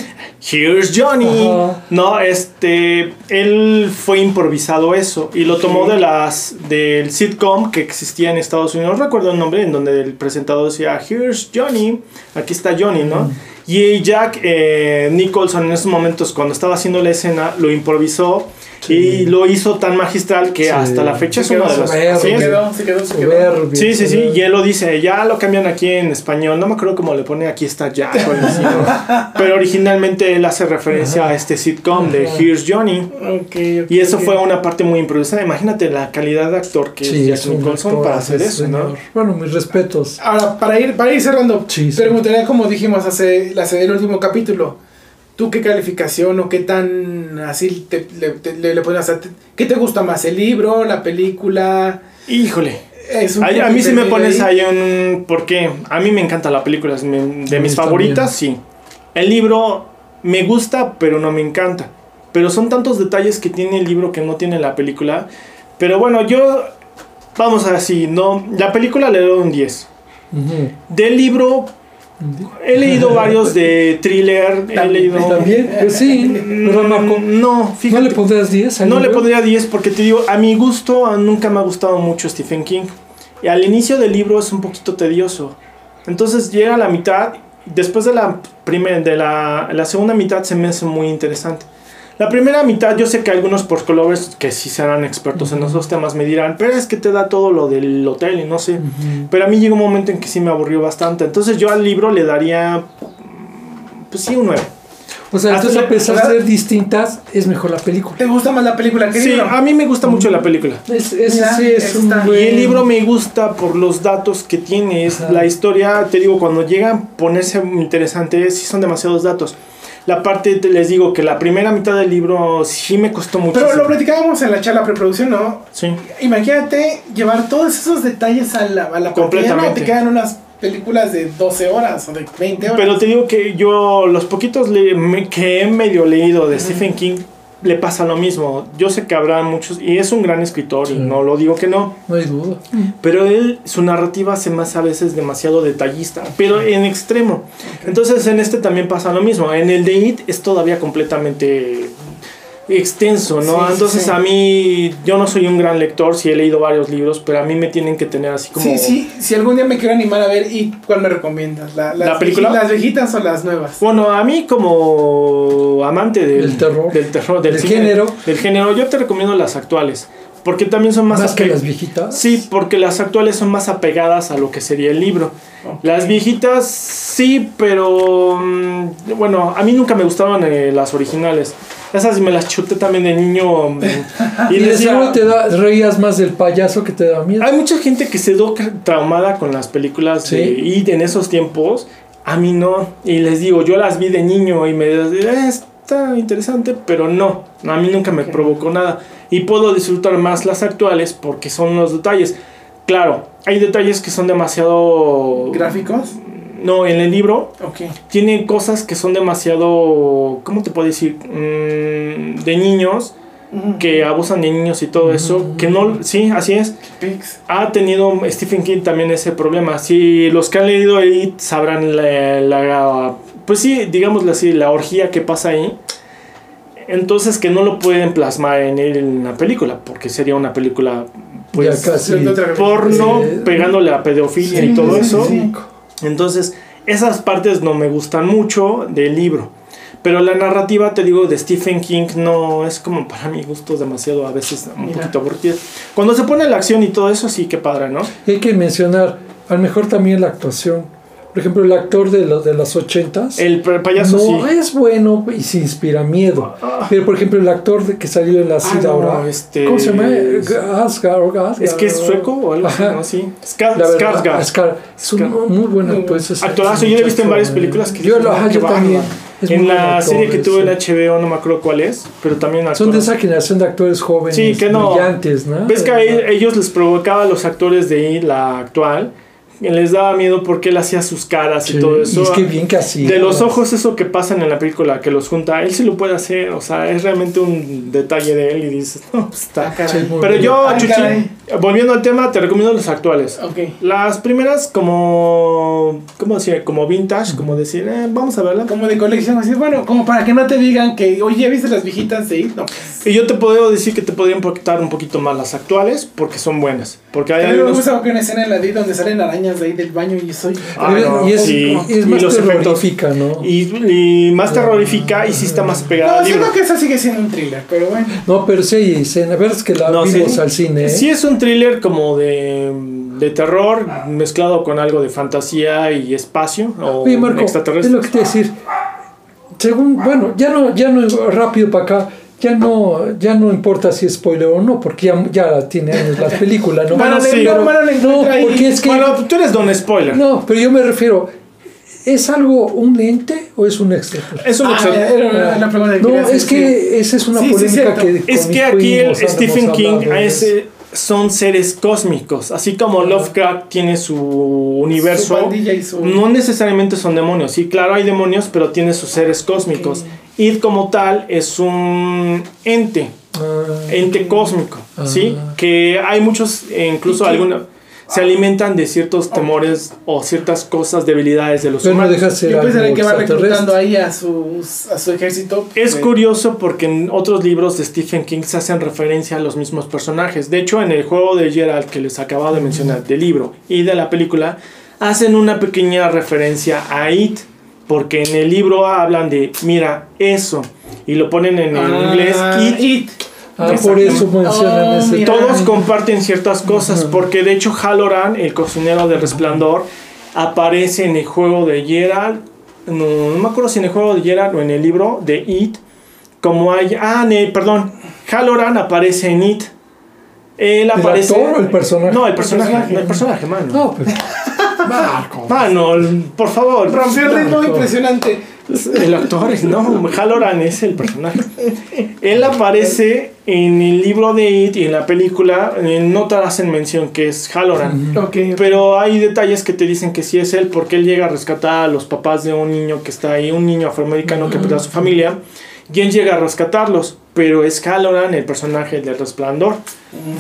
Here's Johnny. Ajá. No, este, él fue improvisado eso y lo tomó de las del sitcom que existía en Estados Unidos. No recuerdo el nombre en donde el presentador decía Here's Johnny. Aquí está Johnny, ¿no? Y Jack eh, Nicholson en esos momentos cuando estaba haciendo la escena lo improvisó y lo hizo tan magistral que Sí. hasta la fecha es Se uno quedó de los soberbio. sí, Se es- quedó, se quedó, se quedó. Soberbio. Sí, sí, sí, y él lo dice, ya lo cambian aquí en español, no me acuerdo cómo le pone aquí está ¿no? pero originalmente él hace referencia a este sitcom de Ajá. Here's Johnny, Ok, ok, y eso ok. fue una parte muy improvisada, imagínate la calidad de actor que Sí, es es Jack Nicholson actor, para hacer eso, ¿no? señor. Bueno, mis respetos. Ahora, para ir, para ir cerrando, Sí, sí. preguntaría como dijimos hace, hace el último capítulo. ¿Tú qué calificación o qué tan así te, le, te- le, le pones a... ¿Qué te gusta más? ¿El libro? ¿La película? Híjole, Es un Ay, a mí sí me pones ahí un... porque a mí me encanta la película, es mi- de A mis favoritas, sí. El libro me gusta, pero no me encanta. Pero son tantos detalles que tiene el libro que no tiene la película. Pero bueno, yo... Vamos así, no... La película le doy un 10. Ujú. Del libro he leído varios de thriller, he leído... También, pues sí, ¿verdad, Marco? Mm, No, ¿No fíjate. le pondrás 10 al No le pondría 10 porque te digo, a mi gusto nunca me ha gustado mucho Stephen King. Y al inicio del libro es un poquito tedioso. Entonces llega a la mitad, después de la, primer, de la, la segunda mitad se me hace muy interesante. La primera mitad yo sé que algunos porcolovers que sí serán expertos en esos temas me dirán, pero es que te da todo lo del hotel y no sé. Ujú. Pero a mí llegó un momento en que sí me aburrió bastante. Entonces yo al libro le daría, mm, pues sí, un 9. O sea, entonces a pesar de ser distintas, es mejor la película. ¿Te gusta más la película que el Sí, libro? a mí me gusta mucho la película. Es, ese Mira, sí es un buen... Y el libro me gusta por los datos que tiene. Es la historia, te digo, cuando llega a ponerse interesante, sí son demasiados datos. La parte, te les digo que la primera mitad del libro sí me costó mucho. Pero lo platicábamos en la charla preproducción, ¿no? Sí. Imagínate llevar todos esos detalles a la, a la. Completamente. Te quedan unas películas de 12 horas o de 20 horas. Pero te digo que yo, los poquitos que he medio leído de Stephen King, le pasa lo mismo. Yo sé que habrá muchos, y es un gran escritor, y no lo digo que no. No hay duda. Pero él, su narrativa se me hace a veces demasiado detallista, pero en extremo. Entonces en este también pasa lo mismo. En el de It es todavía completamente extenso, ¿no? Sí, Entonces sí. a mí, yo no soy un gran lector, sí he leído varios libros, pero a mí me tienen que tener así como... Sí, sí, si algún día me quiero animar a ver, ¿y cuál me recomiendas? ¿La, las ¿La película? ¿Las viejitas o las nuevas? Bueno, a mí como amante del, Del terror. del, terror, del, Del cine, género. del género, yo te recomiendo las actuales. Porque también son más, Más que las viejitas. Sí, porque las actuales son más apegadas a lo que sería el libro. Las viejitas sí, pero mm, bueno, a mí nunca me gustaban eh, las originales. Esas me las chuté también de niño. mm, Y, y de decía, te da, reías más del payaso que te da miedo. hay mucha gente que se quedó traumada con las películas Sí. de It en esos tiempos. A mí no. Y les digo, yo las vi de niño y me "Eh, está interesante, pero no. A mí nunca me provocó nada. Y puedo disfrutar más las actuales porque son los detalles. Claro, hay detalles que son demasiado... ¿Gráficos? No, en el libro Ok. tiene cosas que son demasiado... ¿Cómo te puedo decir? Mm, de niños, que abusan de niños y todo eso. Que no... Sí, así es ha tenido Stephen King también ese problema. Si los que han leído ahí sabrán la, la- pues sí, digámoslo así, la orgía que pasa ahí. Entonces que no lo pueden plasmar en, el- en la película, porque sería una película pues casi. porno, Sí. pegándole a pedofilia Sí, y todo eso. sí. Entonces, esas partes no me gustan mucho del libro. Pero la narrativa, te digo, de Stephen King no es como para mi gusto demasiado, a veces un Mira. poquito aburrida. Cuando se pone la acción y todo eso, sí, qué padre, ¿no? Hay que mencionar, a lo mejor también la actuación. Por ejemplo, el actor de, lo- de las ochentas. El pa- payaso no sí. es bueno y se inspira miedo. Pero por ejemplo, el actor de que salió en la Ah, SIDA no, ahora. este- ¿Cómo se llama? Asgard, Asgard. Es que es sueco o algo así, Ajá. ¿no? Sí. Ska- La verdad, Skarsgård. Skarsgård. Es un Skarsgård. muy buen actor. ese Actorazo, yo lo he visto en varias eh. películas que Yo, lo- "Ah, yo también. bárbaro". Es En la actor, serie que tuvo ese. HBO, no me acuerdo cuál es, pero también Son de esa generación de actores jóvenes, Sí, que no. brillantes, ¿no? ¿Ves que a ellos les provocaba a los actores de la actual? Que Les daba miedo porque él hacía sus caras Sí, y todo eso. Y es que bien que así. de los ojos, eso que pasan en la película, que los junta, él sí lo puede hacer. O sea, es realmente un detalle de él y dices, no, pues está. Ah. Sí, Pero bien. yo, Ah, Chuchín, volviendo al tema, te recomiendo los actuales. Ok. Las primeras como, ¿cómo decir? Como vintage, como decir, eh, vamos a verla. Como de colección, así, bueno, como para que no te digan que, oye, ¿viste las viejitas It? No. Y yo te puedo decir que te podrían impactar un poquito más las actuales porque son buenas. Porque hay A mí me gusta que una escena en la de It donde salen arañas de ahí del baño y soy. Ah, no, y es, sí. y es Y más los efectos. terrorífica, ¿no? Y, y más terrorífica y sí está más pegada No, siento que esa sigue siendo un thriller, pero bueno. No, pero sí hay escena. A ver, es que la No, vimos sí. al cine. ¿eh? Sí es un thriller como de, de terror mezclado con algo de fantasía y espacio o Oye, Marco, es lo que te decir. Según, bueno, ya no, ya no rápido para acá, ya no, ya no importa si es spoiler o no, porque ya, ya tiene años las películas, ¿no? Bueno, sí. pero- no, porque es que Bueno, tú eres don spoiler. no, pero yo me refiero, ¿es algo un ente o es un extraterrestre? Es un Ah, extra- era una- la pregunta que No, es que esa es una Sí, sí, polémica cierto. que Es que aquí el Stephen King eh, son seres cósmicos, así como Lovecraft tiene su universo. Su pandilla y su- No necesariamente son demonios, sí, claro hay demonios, pero tiene sus seres cósmicos. Id como tal es un ente, Ah, ente cósmico, ¿sí? Ah. Que hay muchos, e incluso algunos, se alimentan de ciertos temores o ciertas cosas, debilidades de los pero no humanos. deja de ser Yo pensé que va reclutando ahí a su, a su ejército. Es de- curioso porque en otros libros de Stephen King se hacen referencia a los mismos personajes. De hecho, en el juego de Gerald que les acababa de mencionar, del libro y de la película, hacen una pequeña referencia a It. Porque en el libro hablan de, mira, eso. Y lo ponen en el Ah, inglés It. It. Ah, por eso mencionan Oh, ese. mira. Todos comparten ciertas cosas. Porque de hecho, Halloran, el cocinero de Resplandor, aparece en el juego de Gerald. No, no me acuerdo si en el juego de Gerald o en el libro de It. Como hay. Ah, ne- perdón. Halloran aparece en It. Él ¿El aparece. actor o el personaje? No, el personaje. personaje. no, El personaje, mano. No, pero. Marco. Mano, por favor. Rompió el ritmo impresionante. El actor, no, Halloran es el personaje. Él aparece en el libro de It y en la película, eh, no te hacen mención que es Halloran. Ok. Pero hay detalles que te dicen que sí es él, porque él llega a rescatar a los papás de un niño que está ahí, un niño afroamericano que perdió a su familia, y él llega a rescatarlos, pero es Halloran el personaje del resplandor.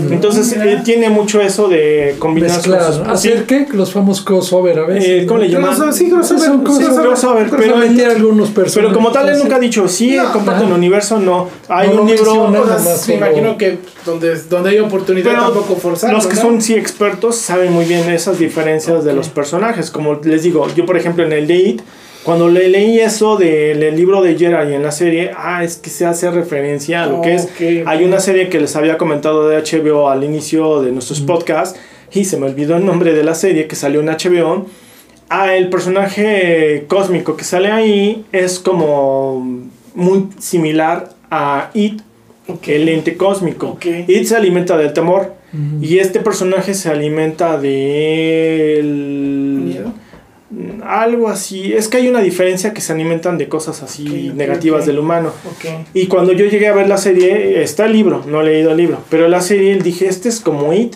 Entonces Mira. eh, tiene mucho eso de combinar sus- ¿no? hacer que los famosos crossover a veces. Eh, ¿cómo le llaman? Sí, crossover. Son crossover, sí, crossover, Pero pero- meter algunos personajes. Pero como tal, él nunca ha dicho, sí, No, comparten el universo, no. Hay No un libro... Nada más me imagino que donde, donde hay oportunidad Pero tampoco forzar. Los que son sí expertos saben muy bien esas diferencias de los personajes. Como les digo, yo por ejemplo en el It, cuando le leí eso del libro de Gerard y en la serie, ah, es que se hace referencia a lo que es. Ok. Hay una serie que les había comentado de HBO al inicio de nuestros podcasts y se me olvidó el nombre de la serie que salió en HBO. Ah, el personaje cósmico que sale ahí es como muy similar a It, Ok. el ente cósmico. Ok. It se alimenta del temor y este personaje se alimenta del ¿Miedo? Algo así. Es que hay una diferencia que se alimentan de cosas así negativas del humano. Y cuando yo llegué a ver la serie, está el libro, no he leído el libro, pero la serie dije, este es como It.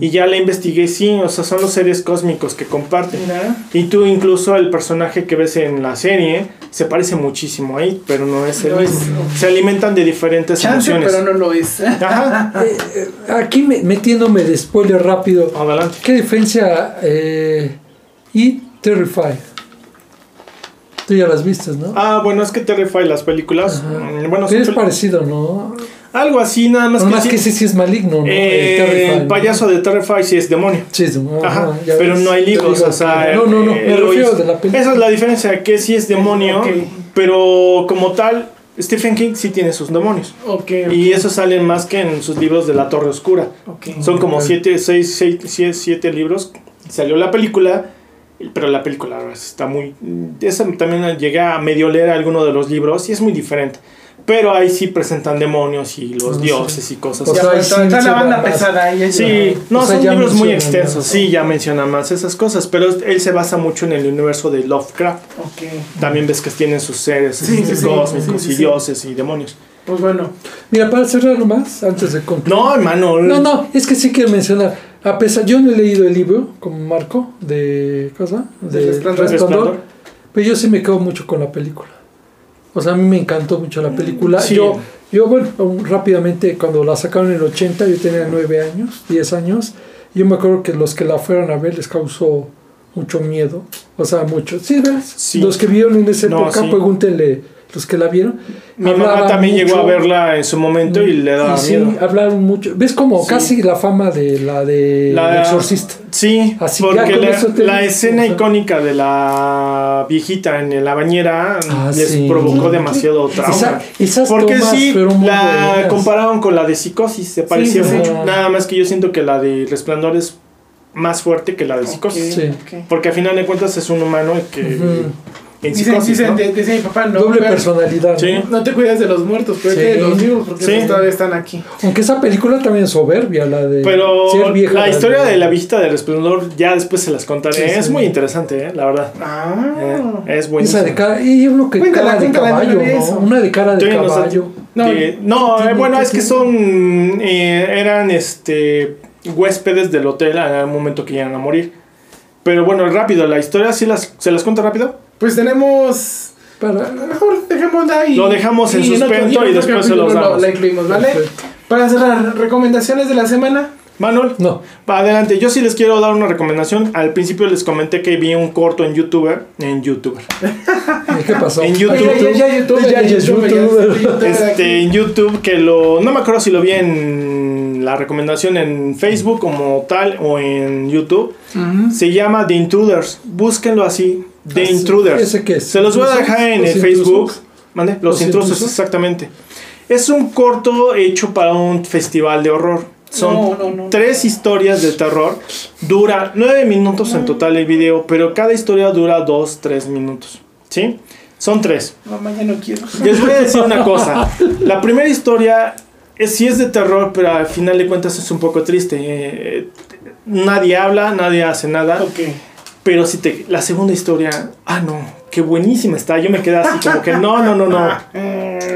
Y ya la investigué, sí, o sea, son los seres cósmicos que comparten. Mira. Y tú incluso el personaje que ves en la serie se parece muchísimo a It, pero no es el No es-. Se alimentan de diferentes Chance, emociones. pero no lo es. Ajá, Eh, eh, aquí me- metiéndome de spoiler rápido. adelante. ¿Qué diferencia eh, y Terrify? Tú ya las viste, ¿no? Ah, bueno, es que Terrify las películas, Ajá. mm, bueno, Pero es pel- parecido, ¿no? algo así, nada más que, más sí- que ese sí es maligno, ¿no? eh, Terrify, el ¿no? payaso de Terrify sí es demonio. Sí, es- ajá, pero ves. no hay libros, digo o sea, no, no, no, eh, me lo refiero de la película. Esa es la diferencia, que sí es demonio, pero como tal, Stephen King sí tiene sus demonios. Ok. ok. Y eso salen más que en sus libros de La Torre Oscura. Son como Ok. siete, seis, seis, siete, siete libros. Salió la película, pero la película la verdad, está muy... Esa también llegué a medio leer alguno de los libros y es muy diferente. Pero ahí sí presentan demonios y los Ah, dioses y cosas O sea, pero ahí sí está, está la banda más. pesada ahí. ahí Sí, no, O sea, son libros muy extensos, más. sí, ya menciona más esas cosas, pero él se basa mucho en el universo de Lovecraft. Ok. También ves que tienen sus seres Sí, sí, cósmicos sí, sí, y dioses y demonios. Pues bueno. Mira, para cerrar nomás, antes de concluir. No, hermano. No, no, es que sí quiero mencionar. A pesar, yo no he leído el libro como Marco de cosa, de Del Resplandor. Resplandor, pero yo sí me quedo mucho con la película. O sea, a mí me encantó mucho la película. Sí. Yo, yo, bueno, rápidamente, cuando la sacaron en el 80, yo tenía 9 años, 10 años. Yo me acuerdo que los que la fueron a ver les causó mucho miedo. O sea, mucho. ¿Sí ves? Sí. Los que vieron en esa No, época, sí. pregúntenle los que la vieron. Mi mamá también llegó a verla en su momento y le daba Y sí, miedo. hablaron mucho. ¿Ves como Sí. casi la fama de la de La- El Exorcista? Sí, Así porque la, eso te- la escena icónica de la viejita en la bañera Ah, les sí. provocó demasiado trauma. Esa- esas Porque tomas sí, la buenas. compararon con la de Psicosis, se parecía mucho. Nada más que yo siento que la de Resplandor es más fuerte que la de Psicosis. Sí. ok. Porque al final de cuentas es un humano el que. En Dicen, Psicosis, dicen, ¿no? mi papá, no, Doble personalidad. ¿no? Sí. no te cuidas de los muertos, pero Sí. de los vivos, porque Sí. todavía están aquí. Aunque esa película también es soberbia, la de Pero ser vieja. la historia de la viejita de Resplandor ya después se las contaré. Sí, sí. Es muy interesante, ¿eh? la verdad. Ah. Eh, es Esa buenísima. de cara, y yo creo que Cuéntala, cara de cuéntala, caballo. Una de cara de caballo. No, Que- no, ¿qué eh, bueno, ¿Qué es que son. eh, eran este huéspedes del hotel en el momento que iban a morir. Pero bueno, rápido, la historia sí las, se las cuento rápido. Pues tenemos. Para, Mejor dejémosla ahí. Lo dejamos en suspenso y después se los damos. La incluimos, ¿vale? Perfecto. Para cerrar, recomendaciones de la semana. Manuel, no, va adelante. Yo sí les quiero dar una recomendación. Al principio les comenté que vi un corto en YouTuber. En YouTuber. ¿qué pasó? En YouTube. Ya, ya, Ya, Este, en YouTube que lo. No me acuerdo si lo vi en la recomendación en Facebook como tal o en YouTube. Se llama The Intruders. Búsquenlo así. The Ah. Intruders. ¿Ese qué es? Se los voy a dejar en ¿Los el Facebook. ¿Mande? Los, ¿Los intrusos, intrusos? exactamente. Es un corto hecho para un festival de horror. Son No, no, no. tres historias de terror. Dura nueve minutos en total el video, pero cada historia dura dos, tres minutos. ¿Sí? Son tres. Mamá, ya no quiero. Les voy a decir una cosa. La primera historia es, sí es de terror, pero al final de cuentas es un poco triste. Eh, nadie habla, nadie hace nada. Ok. Pero si te. La segunda historia. Ah, no. Qué buenísima está. Yo me quedé así como que no, no, no, no.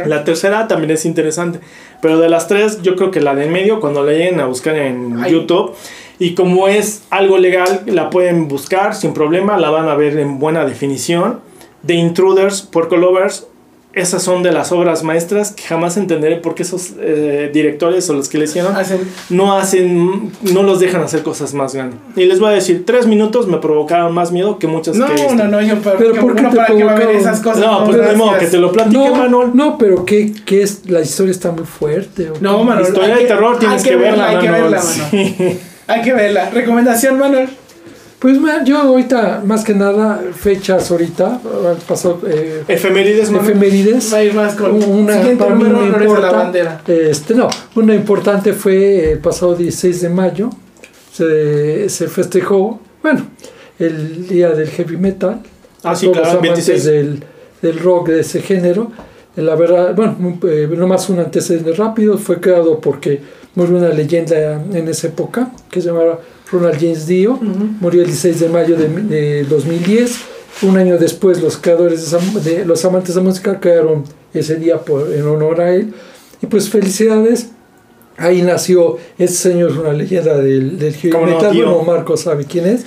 La tercera también es interesante. Pero de las tres, yo creo que la de en medio, cuando la lleguen a buscar en Ay. YouTube. Y como es algo legal, la pueden buscar sin problema. La van a ver en buena definición. The Intruders, Porco Lovers. Esas son de las obras maestras que jamás entenderé por qué esos eh, directores o los que le hicieron Hacen. no hacen, no los dejan hacer cosas más grandes. Y les voy a decir, tres minutos me provocaron más miedo que muchas No, que visto. no, no, yo para, Pero que- ¿por qué no, te para que va a esas cosas. No, pues de modo que te lo platique, No, Manuel. no, pero ¿qué, qué es? La historia está muy fuerte. ¿o No? Manuel. Historia hay de terror tienes que verla, Hay que verla, Manuel. Hay que verla. Recomendación, Manuel. Pues yo ahorita, más que nada, fechas ahorita, pasó eh, Efemérides, efemérides. Va a ir más con Una, siguiente para mí número, una honores a la importa- bandera. Este, no, una importante fue el pasado 16 de mayo, se, se festejó, bueno, el día del heavy metal, Ah, sí, todos claro, los amantes 26. del, del rock de ese género. La verdad, bueno, eh, nomás un antecedente rápido, fue creado porque murió una leyenda en esa época que se llamaba Ronald James Dio, Ujú. murió el 16 de mayo de, de 2010. Un año después, los creadores de, de los amantes de música crearon ese día por, en honor a él. Y pues felicidades. Ahí nació este señor, es una leyenda del, del heavy ¿Cómo no, metal. tío? bueno, Marco sabe quién es.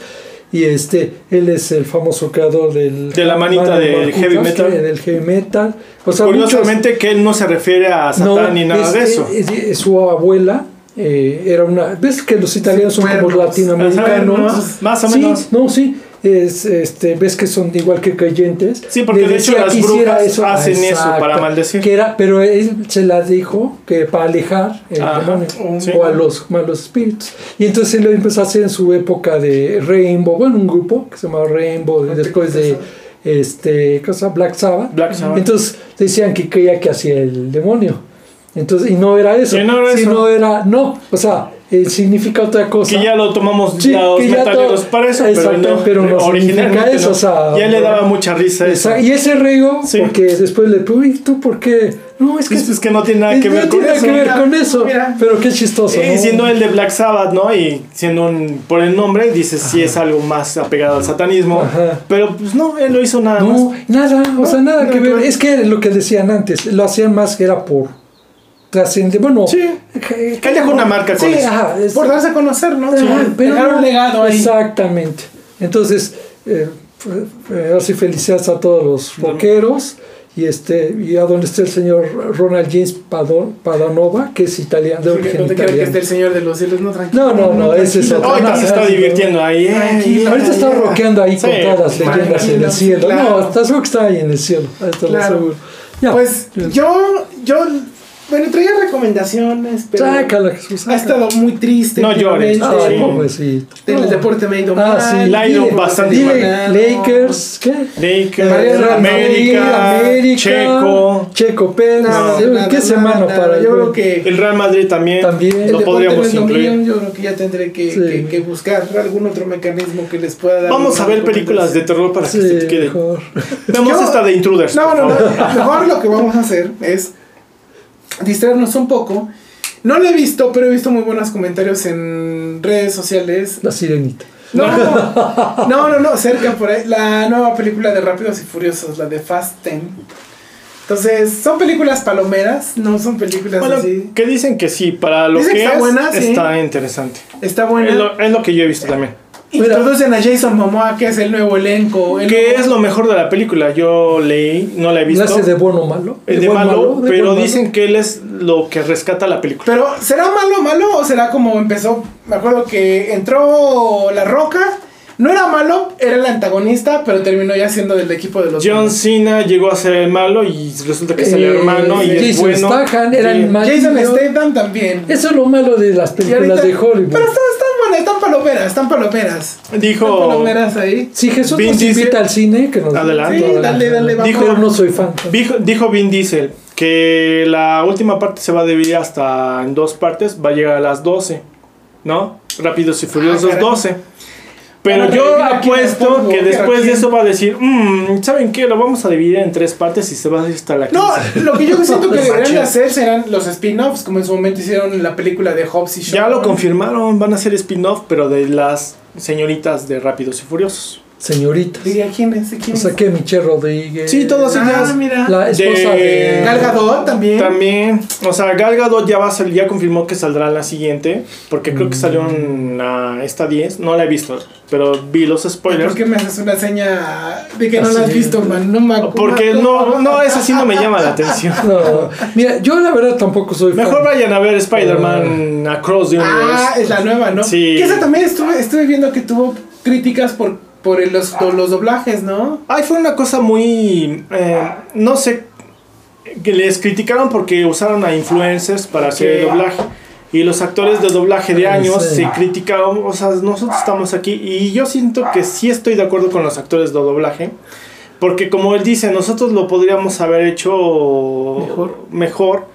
Y este, él es el famoso creador del De la manita del heavy metal. Del heavy metal. O sea, muchos- Curiosamente que él no se refiere a Satán ni nada es- de eso. es- es- su abuela eh, era una. ¿Ves que los italianos son como latinoamericanos? Más- más o Sí, menos. no, sí. Es, este, ves que son igual que creyentes. Sí, porque Le de hecho las brujas hacen eso Exacto. para maldecir. Que era, pero él se la dijo que para alejar el Ajá, demonio sí. o a los malos espíritus. Y entonces él lo empezó a hacer en su época de Rainbow, bueno, un grupo que se llamaba Rainbow, y después de este, cosa, Black Sabbath. Black Sabbath. Entonces decían que creía que hacía el demonio. Entonces, y no era eso. Sí, no era sino eso. era, no, o sea, eh, significa otra cosa. Que ya lo tomamos Sí, los que ya todo- para eso, pero Exacto, no, pero no originalmente significa eso, no. o sea, ya le daba mucha risa eso. Esa- y ese rego, Sí. porque después le "Uy, ¿tú por qué? No, es que, Es, es que no tiene nada que no ver con tiene eso. que ver con eso. mira. Pero qué chistoso. Eh, ¿no? siendo el de Black Sabbath, ¿no? Y siendo un, por el nombre, dices si es algo más apegado al satanismo. Ajá. Pero pues no, él lo hizo nada No, más. nada, o sea, nada que ver. ver. Es que lo que decían antes, lo hacían más que era por trascender. Bueno, Sí. que- dejó una marca con Sí, eso. ajá, es- Por darse a conocer, ¿no? Ajá, pero Dejar no- un legado ahí. Exactamente. Entonces, eh, fue- fue- ahora sí felicidades a todos los rockeros. Y, este, y a donde está el señor Ronald James Padanova, que es italiano, de Sí, origen no te quiero que esté italiano. el Señor de los cielos, no, tranquilo. No, no, no, ese es otro. Ahorita no, se está no, divirtiendo ahí. eh. Tranquilo. Ahorita está rockeando ahí con Sí, todas las leyendas en el cielo. claro. No, está seguro que está ahí en el cielo. ahí lo Claro. aseguro. Ya. Pues yo, yo, bueno, traía recomendaciones, pero Sácala, Jesús. ha estado muy triste. No llores, últimamente. Ay, Sí. pobrecito. El No. deporte me ha ido Ah, mal. sí. La ha ido bastante mal. Lakers, ¿qué? Lakers, Real Madrid, América, América, Checo. Checo Pérez. Nada, ¿Qué nada, semana nada, para Yo el- creo que El Real Madrid también. También. el Lo podríamos no mío, incluir. Yo creo que ya tendré que, Sí. que- que buscar algún otro mecanismo que les pueda dar. Vamos a ver películas de terror para que se Sí, te quede. mejor. Vemos Yo- esta de Intruders. No, no, no. Mejor lo que vamos a hacer es distraernos un poco. No lo he visto, pero he visto muy buenos comentarios en redes sociales. La sirenita. No, no, no, no, cerca por ahí. La nueva película de Rápidos y Furiosos, la de Fast Ten. Entonces, son películas palomeras, no son películas Bueno, así. que dicen que sí, para lo Dicen que que está es, buena, sí. está interesante. Está buena. Es lo, es lo que yo he visto también. Introducen a Jason Momoa, que es el nuevo elenco. el ¿Qué nuevo- es lo mejor de la película? Yo leí, no la he ¿La visto. hace de bueno o malo? Es de buen malo, ¿De pero dicen que él es lo que rescata la película. Pero, ¿será malo, malo o será como empezó? Me acuerdo que entró La Roca. No era malo, era el antagonista, pero terminó ya siendo del equipo de los John. Cena llegó a ser el malo y resulta que es el Eh, hermano y es Jason bueno. Statham era Sí. el malo. Jason Statham también. Eso es lo malo de las películas ahorita- de Hollywood. Pero están están palomeras, están palomeras. Están Dijo, palomeras ahí. Si Jesús Vin nos Diesel- invita al cine, que nos Adelante. Sí, dale, dale, vamos. Dijo- Pero no soy fan. dijo, dijo Vin Diesel que la última parte se va a dividir hasta en dos partes, va a llegar a las 12, ¿no? Rápidos y Furiosos caray. 12. Pero yo apuesto que después de eso va a decir, "Mm, ¿saben qué? Lo vamos a dividir en tres partes y se va a ir hasta la No, 15". lo que yo siento que deberían de hacer serán los spin-offs, como en su momento hicieron en la película de Hobbs y Shaw. Ya lo confirmaron, van a hacer spin-off, pero de las señoritas de Rápidos y Furiosos. Señoritas. Diría, ¿quién es? ¿Quién O sea es? que Michelle Rodríguez. Sí, todas Ah, ellas. mira. La esposa de. De- Gal Gadot también. También, o sea, Gal Gadot ya va a salir, ya confirmó que saldrá la siguiente, porque creo que salió en la- esta 10, no la he visto, pero vi los spoilers. ¿Por qué me haces una seña de que no la has Así. visto, man? No me acuerdo. Porque no, no, esa sí no me llama la atención. No, mira, yo la verdad tampoco soy Mejor fan. vayan a ver Spider-Man Across the Ah, Universe. es la nueva, ¿no? Sí. Que esa también estuve, estuve viendo que tuvo críticas por, por el- los, los doblajes, ¿no? Ay, fue una cosa muy, eh, no sé, que les criticaron porque usaron a influencers para hacer el doblaje. y los actores de doblaje de años sí. se criticaban, o sea, nosotros estamos aquí y yo siento que sí estoy de acuerdo con los actores de doblaje, porque como él dice, nosotros lo podríamos haber hecho Mejor. mejor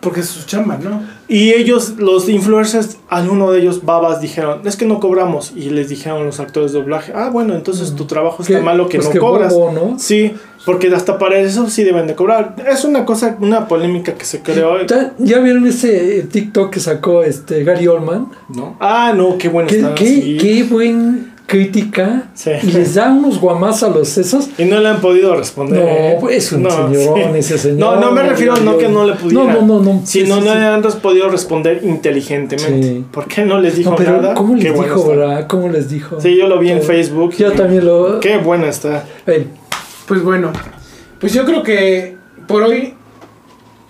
Porque es su chamba, ¿no? Y ellos, los influencers, alguno de ellos, babas, dijeron, es que no cobramos. Y les dijeron los actores de doblaje, ah, bueno, entonces tu trabajo está malo que pues no qué cobras. bobo, ¿no? Sí, porque hasta para eso sí deben de cobrar. Es una cosa, una polémica que se creó. ¿Ya- ¿Ya vieron ese TikTok que sacó este Gary Oldman? ¿no? Ah, no, qué bueno Qué, está. qué, sí. qué buen crítica. Sí. Y les da unos guamás a los sesos. Y no le han podido responder. No, ¿eh? es un No, señorón sí. ese señor. No, no me refiero no que no le pudieran. No, no, no. no. Sino Sí, no sí. le han podido responder inteligentemente. Sí. ¿Por qué no les dijo No, pero nada? ¿cómo les Qué dijo, verdad? ¿Cómo les dijo? Sí, yo lo vi en. Facebook. Yo y- también lo. Qué bueno está. Pues bueno, pues yo creo que por hoy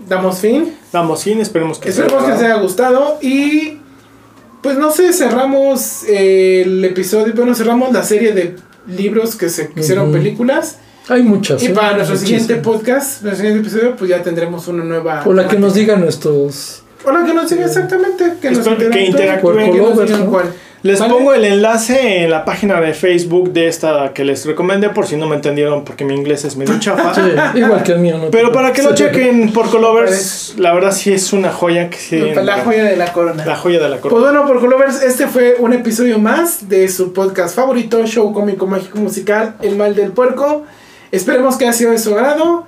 damos fin. Damos fin, esperemos que sea Esperemos que les haya gustado y pues no sé, cerramos eh, el episodio, bueno, cerramos la serie de libros que se hicieron películas hay muchas. y ¿eh? para nuestro siguiente podcast, nuestro siguiente episodio, pues ya tendremos una nueva... O la que nos digan nuestros. O la que nos diga exactamente, que nos que interactúen, cuál. Les ¿Vale? pongo el enlace en la página de Facebook de esta que les recomendé por si no me entendieron porque mi inglés es medio chafa. Sí, igual que el mío. ¿no? Pero para que lo chequen por Colovers, la verdad sí es una joya que sí. La joya de la corona. La joya de la Pues corona. bueno, por Colovers, este fue un episodio más de su podcast favorito, show cómico mágico musical, El Mal del Puerco. Esperemos que haya sido de su agrado.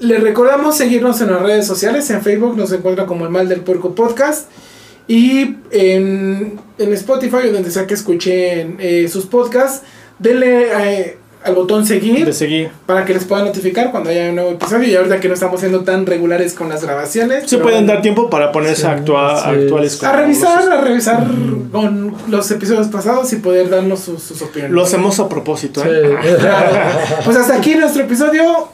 Les recordamos seguirnos en las redes sociales. En Facebook nos encuentran como El Mal del Puerco Podcast. Y en, en Spotify o donde sea que escuchen eh, sus podcasts, denle eh, al botón seguir De seguir. para que les pueda notificar cuando haya un nuevo episodio. Y ahorita que no estamos siendo tan regulares con las grabaciones. Se pueden bueno. dar tiempo para ponerse Sí, a actua- sí. actuales con A revisar, a revisar con los episodios pasados y poder darnos sus, sus opiniones. Lo hacemos a propósito, Sí. ¿eh? Claro. Pues hasta aquí nuestro episodio.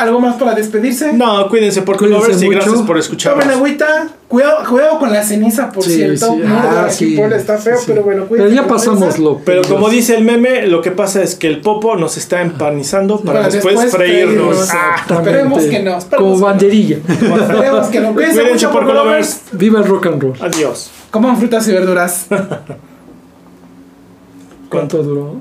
¿Algo más para despedirse? No, cuídense por Cuídense Colovers y gracias por Tomen escucharnos. agüita. Cuidado, cuidado con la ceniza, por Sí, cierto. sí. No, Ah, sí. Está feo, Sí. pero bueno, Pero cuídense ya con pasamos lo Pero como dice el meme, lo que pasa es que el popo nos está empanizando para, Para después, después freírnos. Ah. Esperemos que no, esperemos Como que no. banderilla. Esperemos que no. Cuídense Cuídense mucho por Colovers. Viva el rock and roll. Adiós. Coman frutas y verduras. ¿Cuánto duró?